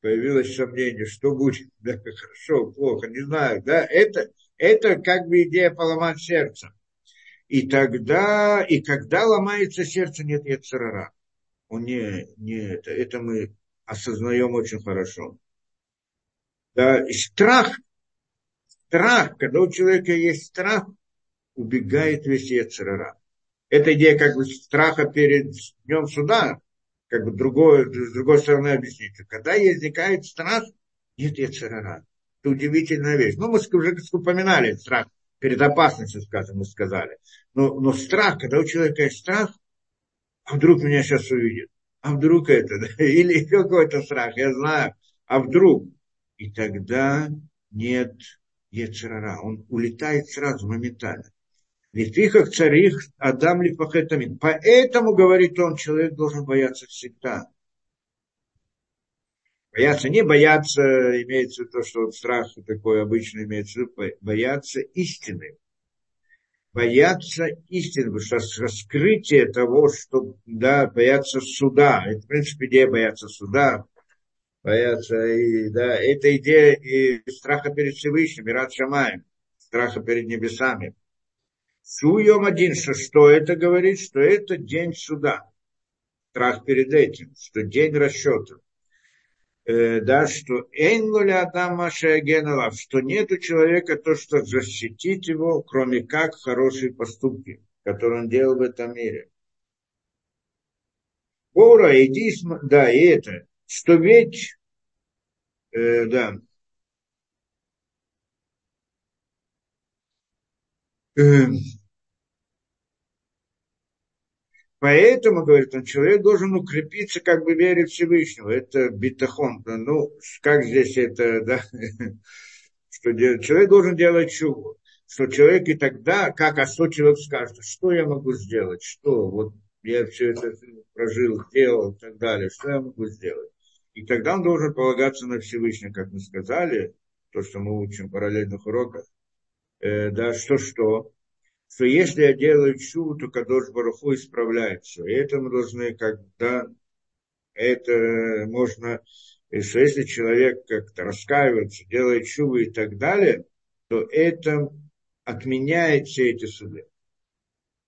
S1: появилось сомнение, что будет, да, хорошо, плохо, не знаю, да, это, это как бы идея поломать сердце. И тогда, и когда ломается сердце, нет Яцерара. Он не, не это, это мы осознаем очень хорошо. Да, и страх, страх, когда у человека есть страх, убегает весь Ецерара. Эта идея как бы страха перед днем суда, как бы другой, с другой стороны объяснить. Когда возникает страх, нет Ецерара. Это удивительная вещь. Ну, мы уже упоминали страх перед опасностью, скажем, мы сказали. Но, но страх, когда у человека есть страх, а вдруг меня сейчас увидят? А вдруг это? Да? Или какой-то страх, я знаю. А вдруг? И тогда нет Ецерара. Он улетает сразу, моментально. Лифихах царих Адам лифахетамин. Поэтому, говорит он, человек должен бояться всегда. Бояться, не бояться, имеется виду, что вот страх такой обычный имеется бояться истины. Бояться истины, раскрытие того, что, да, бояться суда. Это, в принципе, идея бояться суда. Бояться, и, да, это идея и страха перед Всевышним, и рад Шамаем, страха перед небесами. Суем один, что, что это говорит? Что это день суда. Страх перед этим, что день расчета. Э, да, что Эйнлуля Адама Шагеналав, что нет у человека то, что защитить его, кроме как хорошие поступки, которые он делал в этом мире. Бора, иди, да, и это, что ведь, э, да, э, Поэтому, говорит он, человек должен укрепиться, как бы верить Всевышнего. Это битахон. Ну, как здесь это, да, что человек должен делать чуву. Что человек и тогда, как а что человек скажет, что я могу сделать, что, вот я все это прожил, делал и так далее, что я могу сделать. И тогда он должен полагаться на Всевышнего, как мы сказали, то, что мы учим в параллельных уроках, э, да, что-что, что если я делаю чу, то Кадош Баруху исправляет все. И это мы должны, когда это можно, что если человек как-то раскаивается, делает чувы и так далее, то это отменяет все эти суды.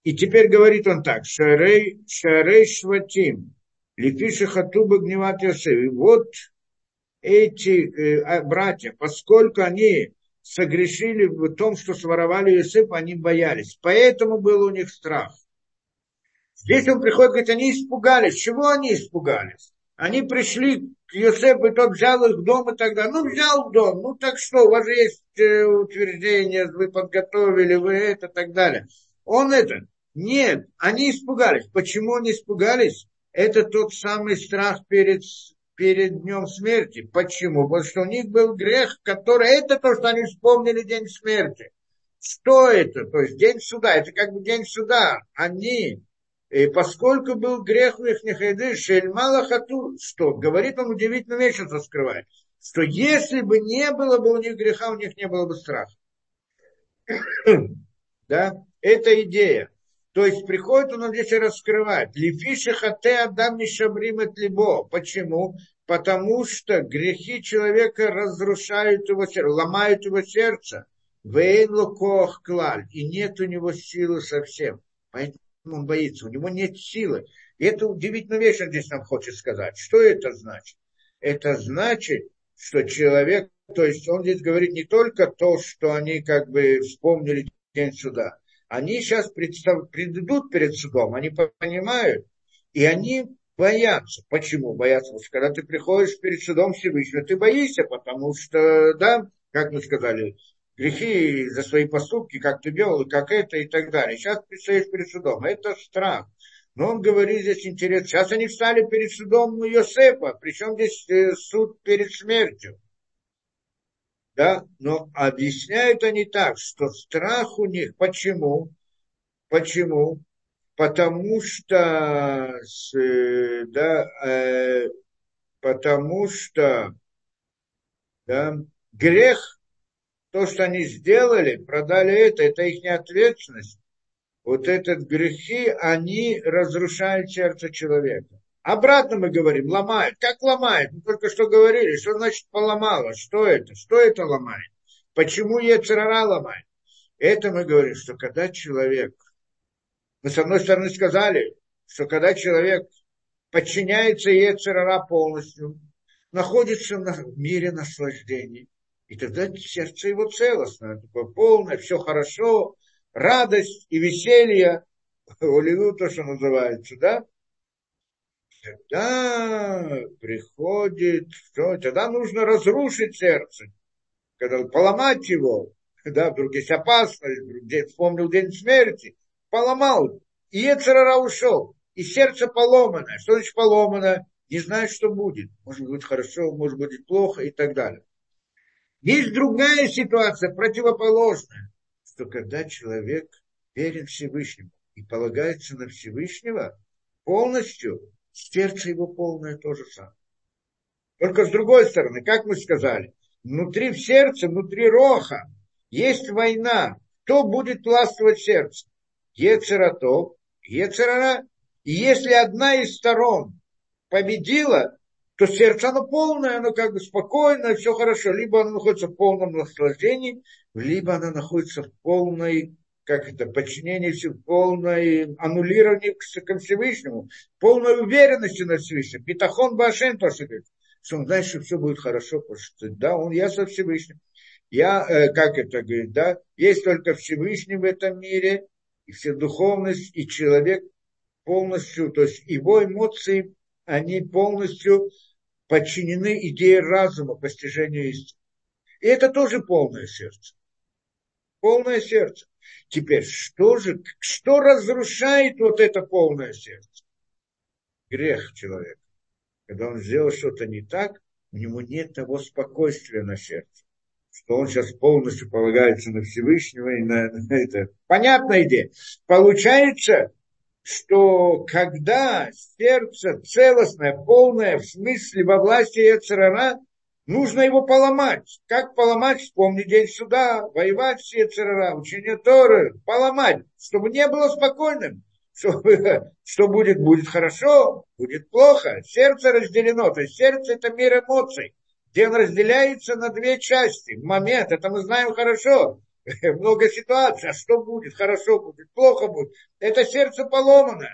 S1: И теперь говорит он так, Шарей, шарей Шватим, Лепиши Хатуба Гневат Йосеф. И вот эти э, а, братья, поскольку они согрешили в том, что своровали Иосифа, они боялись. Поэтому был у них страх. Здесь он приходит, говорит, они испугались. Чего они испугались? Они пришли к Иосифу, и тот взял их в дом и так далее. Ну, взял в дом, ну так что, у вас же есть э, утверждение, вы подготовили, вы это и так далее. Он это. Нет, они испугались. Почему они испугались? Это тот самый страх перед перед днем смерти. Почему? Потому что у них был грех, который... Это то, что они вспомнили день смерти. Что это? То есть день суда. Это как бы день суда. Они, и поскольку был грех у их неходы, шельмала хату, что? Говорит он удивительную вещь, раскрывает. Что если бы не было бы у них греха, у них не было бы страха. да? Это идея. То есть приходит он здесь и раскрывает. Лифиши хате адам не шабримет либо. Почему? Потому что грехи человека разрушают его сердце, ломают его сердце. Вейн лукох клаль. И нет у него силы совсем. Поэтому он боится. У него нет силы. И это удивительная вещь, он здесь нам хочет сказать. Что это значит? Это значит, что человек, то есть он здесь говорит не только то, что они как бы вспомнили день суда, они сейчас представ... предыдут перед судом, они понимают, и они боятся. Почему боятся? Потому что когда ты приходишь перед судом Всевышнего, ты боишься, потому что, да, как мы сказали, грехи за свои поступки, как ты делал, как это и так далее. Сейчас ты стоишь перед судом. Это страх. Но он говорит здесь интересно. Сейчас они встали перед судом Йосефа. Причем здесь э, суд перед смертью да, но объясняют они так, что страх у них, почему? Почему? Потому что, да, э, потому что, да, грех, то, что они сделали, продали это, это их ответственность. Вот этот грехи, они разрушают сердце человека. Обратно мы говорим, ломает. Как ломает? Мы только что говорили, что значит поломало? Что это? Что это ломает? Почему Ецерара ломает? Это мы говорим, что когда человек, мы с одной стороны сказали, что когда человек подчиняется Ецерара полностью, находится в мире наслаждений, и тогда сердце его целостное, такое полное, все хорошо, радость и веселье, оливу то, что называется, да? Тогда приходит, что тогда нужно разрушить сердце, когда поломать его, да, вдруг есть опасность, вдруг вспомнил день смерти, поломал, и Ецерара ушел, и сердце поломанное. Что значит поломанное? Не знает, что будет. Может быть хорошо, может быть плохо и так далее. Есть другая ситуация, противоположная, что когда человек верен Всевышнему и полагается на Всевышнего полностью, сердце его полное то же самое. Только с другой стороны, как мы сказали, внутри в сердце, внутри роха есть война. Кто будет властвовать сердце? Ецератов, Ецерара. И если одна из сторон победила, то сердце оно полное, оно как бы спокойное, все хорошо. Либо оно находится в полном наслаждении, либо оно находится в полной как это, подчинение полное аннулирование к Всевышнему, полной уверенности на Всевышнем. Питахон Башен, то, что говорит. что он знает, что все будет хорошо, потому что, да, он, я со Всевышним. Я, э, как это говорит, да, есть только Всевышний в этом мире, и вся духовность, и человек полностью, то есть его эмоции, они полностью подчинены идее разума, постижению истины. И это тоже полное сердце. Полное сердце. Теперь, что же, что разрушает вот это полное сердце? Грех человека. Когда он сделал что-то не так, у него нет того спокойствия на сердце что он сейчас полностью полагается на Всевышнего и на, на это. Понятная идея. Получается, что когда сердце целостное, полное, в смысле во власти Ецерара, нужно его поломать. Как поломать? Вспомни день суда, воевать с Ецерара, учение Торы, поломать, чтобы не было спокойным. Что, что будет? Будет хорошо, будет плохо. Сердце разделено. То есть сердце – это мир эмоций где он разделяется на две части. Момент, это мы знаем хорошо. Много ситуаций. А что будет? Хорошо будет, плохо будет. Это сердце поломано.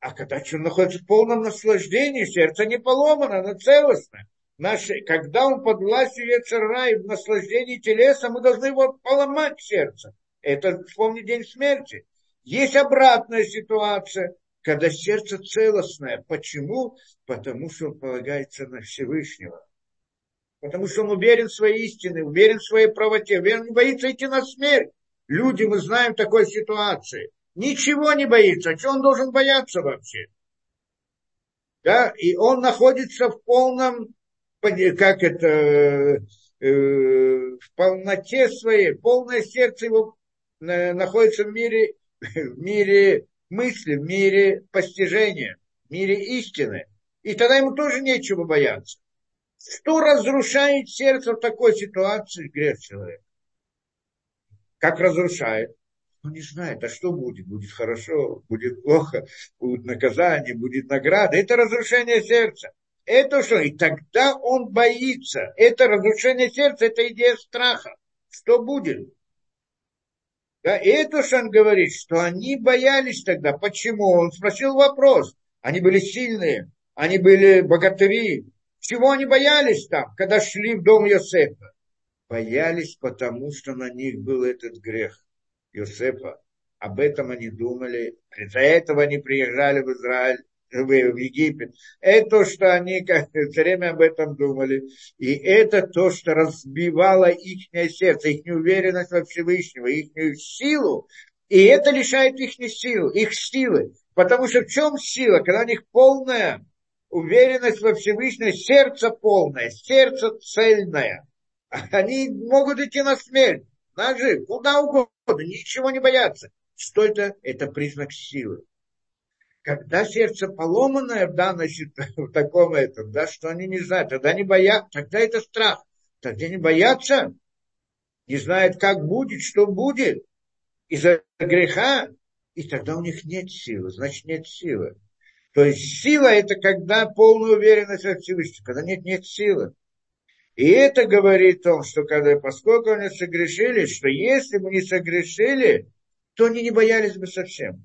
S1: А когда человек находится в полном наслаждении, сердце не поломано, оно целостно. Наши, когда он под властью Ецера и в наслаждении телеса, мы должны его поломать сердце. Это, вспомни, день смерти. Есть обратная ситуация, когда сердце целостное. Почему? Потому что он полагается на Всевышнего потому что он уверен в своей истине, уверен в своей правоте, уверен, не боится идти на смерть. Люди, мы знаем такой ситуации. Ничего не боится. А что он должен бояться вообще? Да? И он находится в полном, как это, э, в полноте своей, полное сердце его э, находится в мире, в мире мысли, в мире постижения, в мире истины. И тогда ему тоже нечего бояться. Что разрушает сердце в такой ситуации грех человека? Как разрушает? Он не знает, а что будет? Будет хорошо, будет плохо, будет наказание, будет награда. Это разрушение сердца. Это что? И тогда он боится. Это разрушение сердца, это идея страха. Что будет? Да, это что он говорит, что они боялись тогда. Почему? Он спросил вопрос. Они были сильные, они были богатыри, чего они боялись там, когда шли в дом Йосефа? Боялись, потому что на них был этот грех Йосефа. Об этом они думали. Из-за этого они приезжали в Израиль, в Египет. Это то, что они как, все время об этом думали. И это то, что разбивало их сердце, их неуверенность во Всевышнего, их силу. И это лишает их сил, их силы. Потому что в чем сила? Когда у них полная уверенность во Всевышнем, сердце полное, сердце цельное. Они могут идти на смерть, на жизнь, куда угодно, ничего не боятся. Что это? Это признак силы. Когда сердце поломанное в данной в таком этом, да, что они не знают, тогда не боятся, тогда это страх. Тогда не боятся, не знают, как будет, что будет из-за греха, и тогда у них нет силы, значит нет силы. То есть сила это когда полная уверенность в Всевышнем, когда нет, нет силы. И это говорит о том, что когда, поскольку они согрешили, что если бы не согрешили, то они не боялись бы совсем.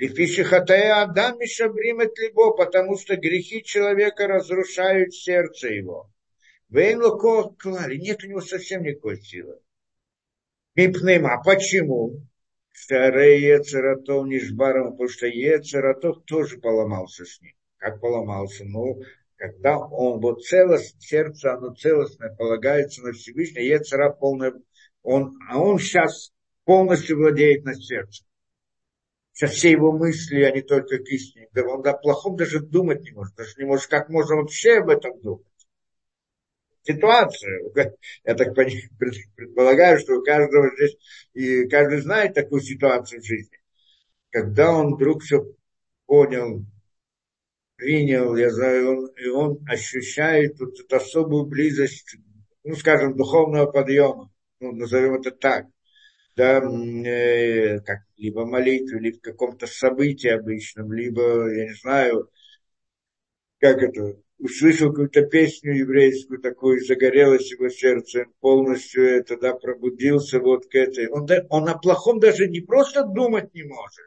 S1: Лифиши хатая Адам Мишабрим либо, потому что грехи человека разрушают сердце его. Вейнлоко клали, нет у него совсем никакой силы. Мипнем, а почему? Старый Ецератов Нишбаром, потому что Ецератов тоже поломался с ним. Как поломался? Ну, когда он вот целость, сердце, оно целостное, полагается на Всевышнее, Ецера полное, он, а он сейчас полностью владеет над сердцем. Сейчас все его мысли, они только к истине. Да он о плохом даже думать не может. Даже не может, как можно вообще об этом думать ситуацию. Я так предполагаю, что у каждого здесь, и каждый знает такую ситуацию в жизни. Когда он вдруг все понял, принял, я знаю, он, и он ощущает вот эту особую близость, ну, скажем, духовного подъема, ну, назовем это так, да, э, как либо молитве, либо в каком-то событии обычном, либо, я не знаю, как это, услышал какую-то песню еврейскую такую, загорелось его сердце, полностью это, да, пробудился вот к этой. Он, он о плохом даже не просто думать не может.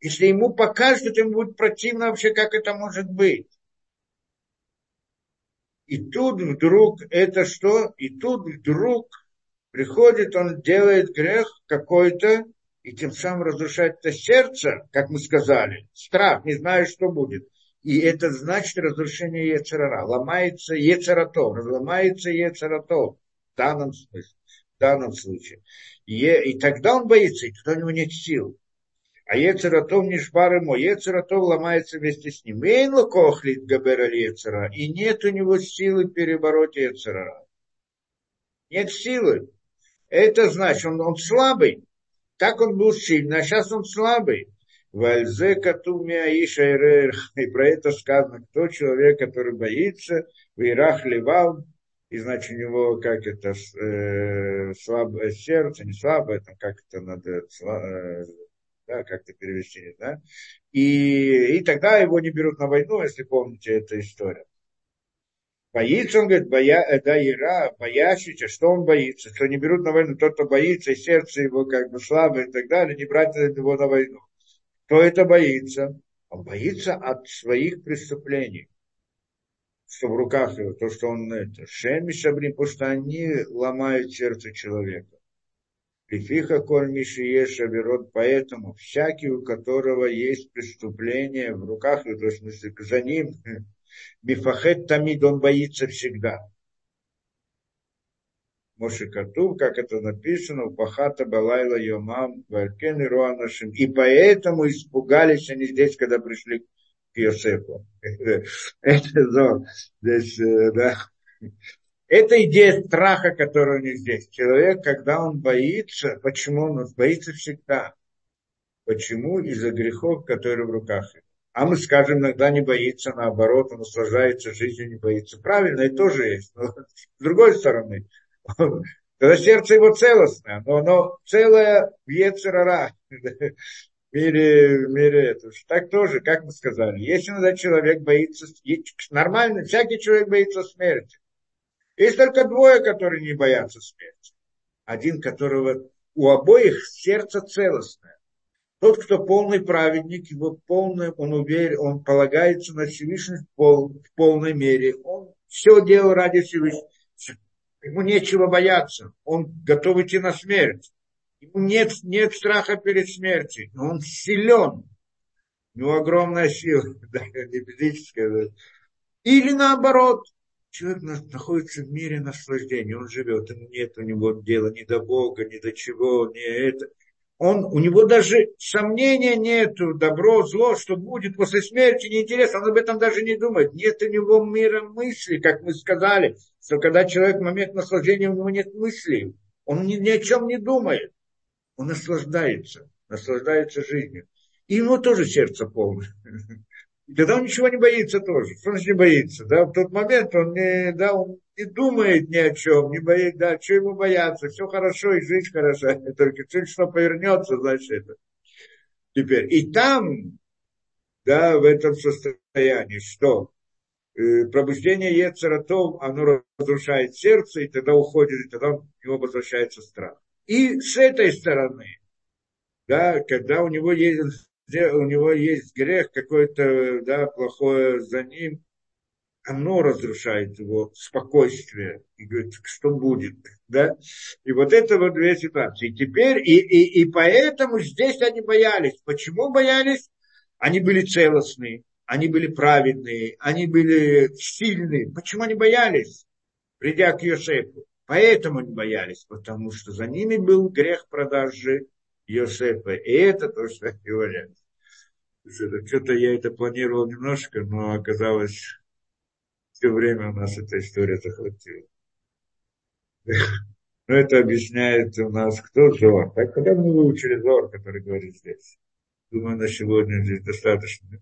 S1: Если ему покажут, ему будет противно вообще, как это может быть. И тут вдруг это что? И тут вдруг приходит, он делает грех какой-то, и тем самым разрушает это сердце, как мы сказали, страх, не знаю, что будет. И это значит разрушение Ецерара. Ломается Ецератов, разломается Ецератов в данном смысле, в данном случае. И, и тогда он боится, и тогда у него нет сил. А Ецератов не шбар ему, Ецератов ломается вместе с ним. Эйн лукохлит габера Ецера, и нет у него силы перебороть Ецерара. Нет силы. Это значит, он, он слабый. Так он был сильный, а сейчас он слабый. Вальзе катумия иша И про это сказано, кто человек, который боится, в Ирах левал, и значит у него как это э, слабое сердце, не слабое, там как это надо, э, да, как-то перевести, знаю. И, и тогда его не берут на войну, если помните эту историю. Боится, он говорит, боя, э, да, Ира, боящийся, что он боится, что не берут на войну, тот, кто боится, и сердце его как бы слабое и так далее, не брать его на войну. Кто это боится? Он боится от своих преступлений, что в руках его, то, что он это, шеми шабрим, потому что они ломают сердце человека. Лифиха коль мишиеша берет, поэтому всякий, у которого есть преступление в руках, то есть, в смысле, за ним, Мифахет Тамид, он боится всегда. Моше Катув, как это написано, Пахата Балайла Йомам, Валькен и Руанашим. И поэтому испугались они здесь, когда пришли к Йосефу. Это э. Это идея страха, которая у них здесь. Человек, когда он боится, почему он боится всегда? Почему? Из-за грехов, которые в руках его. А мы скажем, иногда не боится, наоборот, он наслаждается жизнью, не боится. Правильно, и тоже есть. Но с другой стороны, когда сердце его целостное, но оно целое в Ецерара, в мире, в мире это. Так тоже, как мы сказали, если иногда человек боится, нормально, всякий человек боится смерти. Есть только двое, которые не боятся смерти. Один, которого у обоих сердце целостное. Тот, кто полный праведник, его полный, он уверен, он полагается на Всевышний в, пол, в полной мере. Он все делал ради Всевышнего. Ему нечего бояться. Он готов идти на смерть. Ему нет, нет страха перед смертью. Он силен. У него огромная сила, да, не физическая. Или наоборот, человек находится в мире наслаждения, он живет, ему нет у него дела ни до Бога, ни до чего, ни это он, у него даже сомнения нет, добро, зло, что будет после смерти, неинтересно, он об этом даже не думает. Нет у него мира мысли, как мы сказали, что когда человек в момент наслаждения, у него нет мыслей, он ни, ни о чем не думает, он наслаждается, наслаждается жизнью. И ему тоже сердце полное. И тогда он ничего не боится тоже. Что значит не боится? Да? В тот момент он не, да, он не думает ни о чем, не боится, да, что ему бояться, все хорошо, и жизнь хороша. Только чуть что повернется, значит это. Теперь, и там, да, в этом состоянии, что э, пробуждение Ецератов, оно разрушает сердце, и тогда уходит, и тогда у него возвращается страх. И с этой стороны, да, когда у него есть у него есть грех какой-то, да, плохое за ним, оно разрушает его спокойствие и говорит, что будет, да? И вот это вот две ситуации. И теперь, и, и, и поэтому здесь они боялись. Почему боялись? Они были целостные, они были праведные, они были сильные. Почему они боялись, придя к Йосефу? Поэтому они боялись, потому что за ними был грех продажи Йосефа. И это то, что они боялись. Что-то я это планировал немножко, но оказалось, все время у нас эта история захватила. Но это объясняет у нас, кто Зор. Так когда мы выучили Зор, который говорит здесь? Думаю, на сегодня здесь достаточно.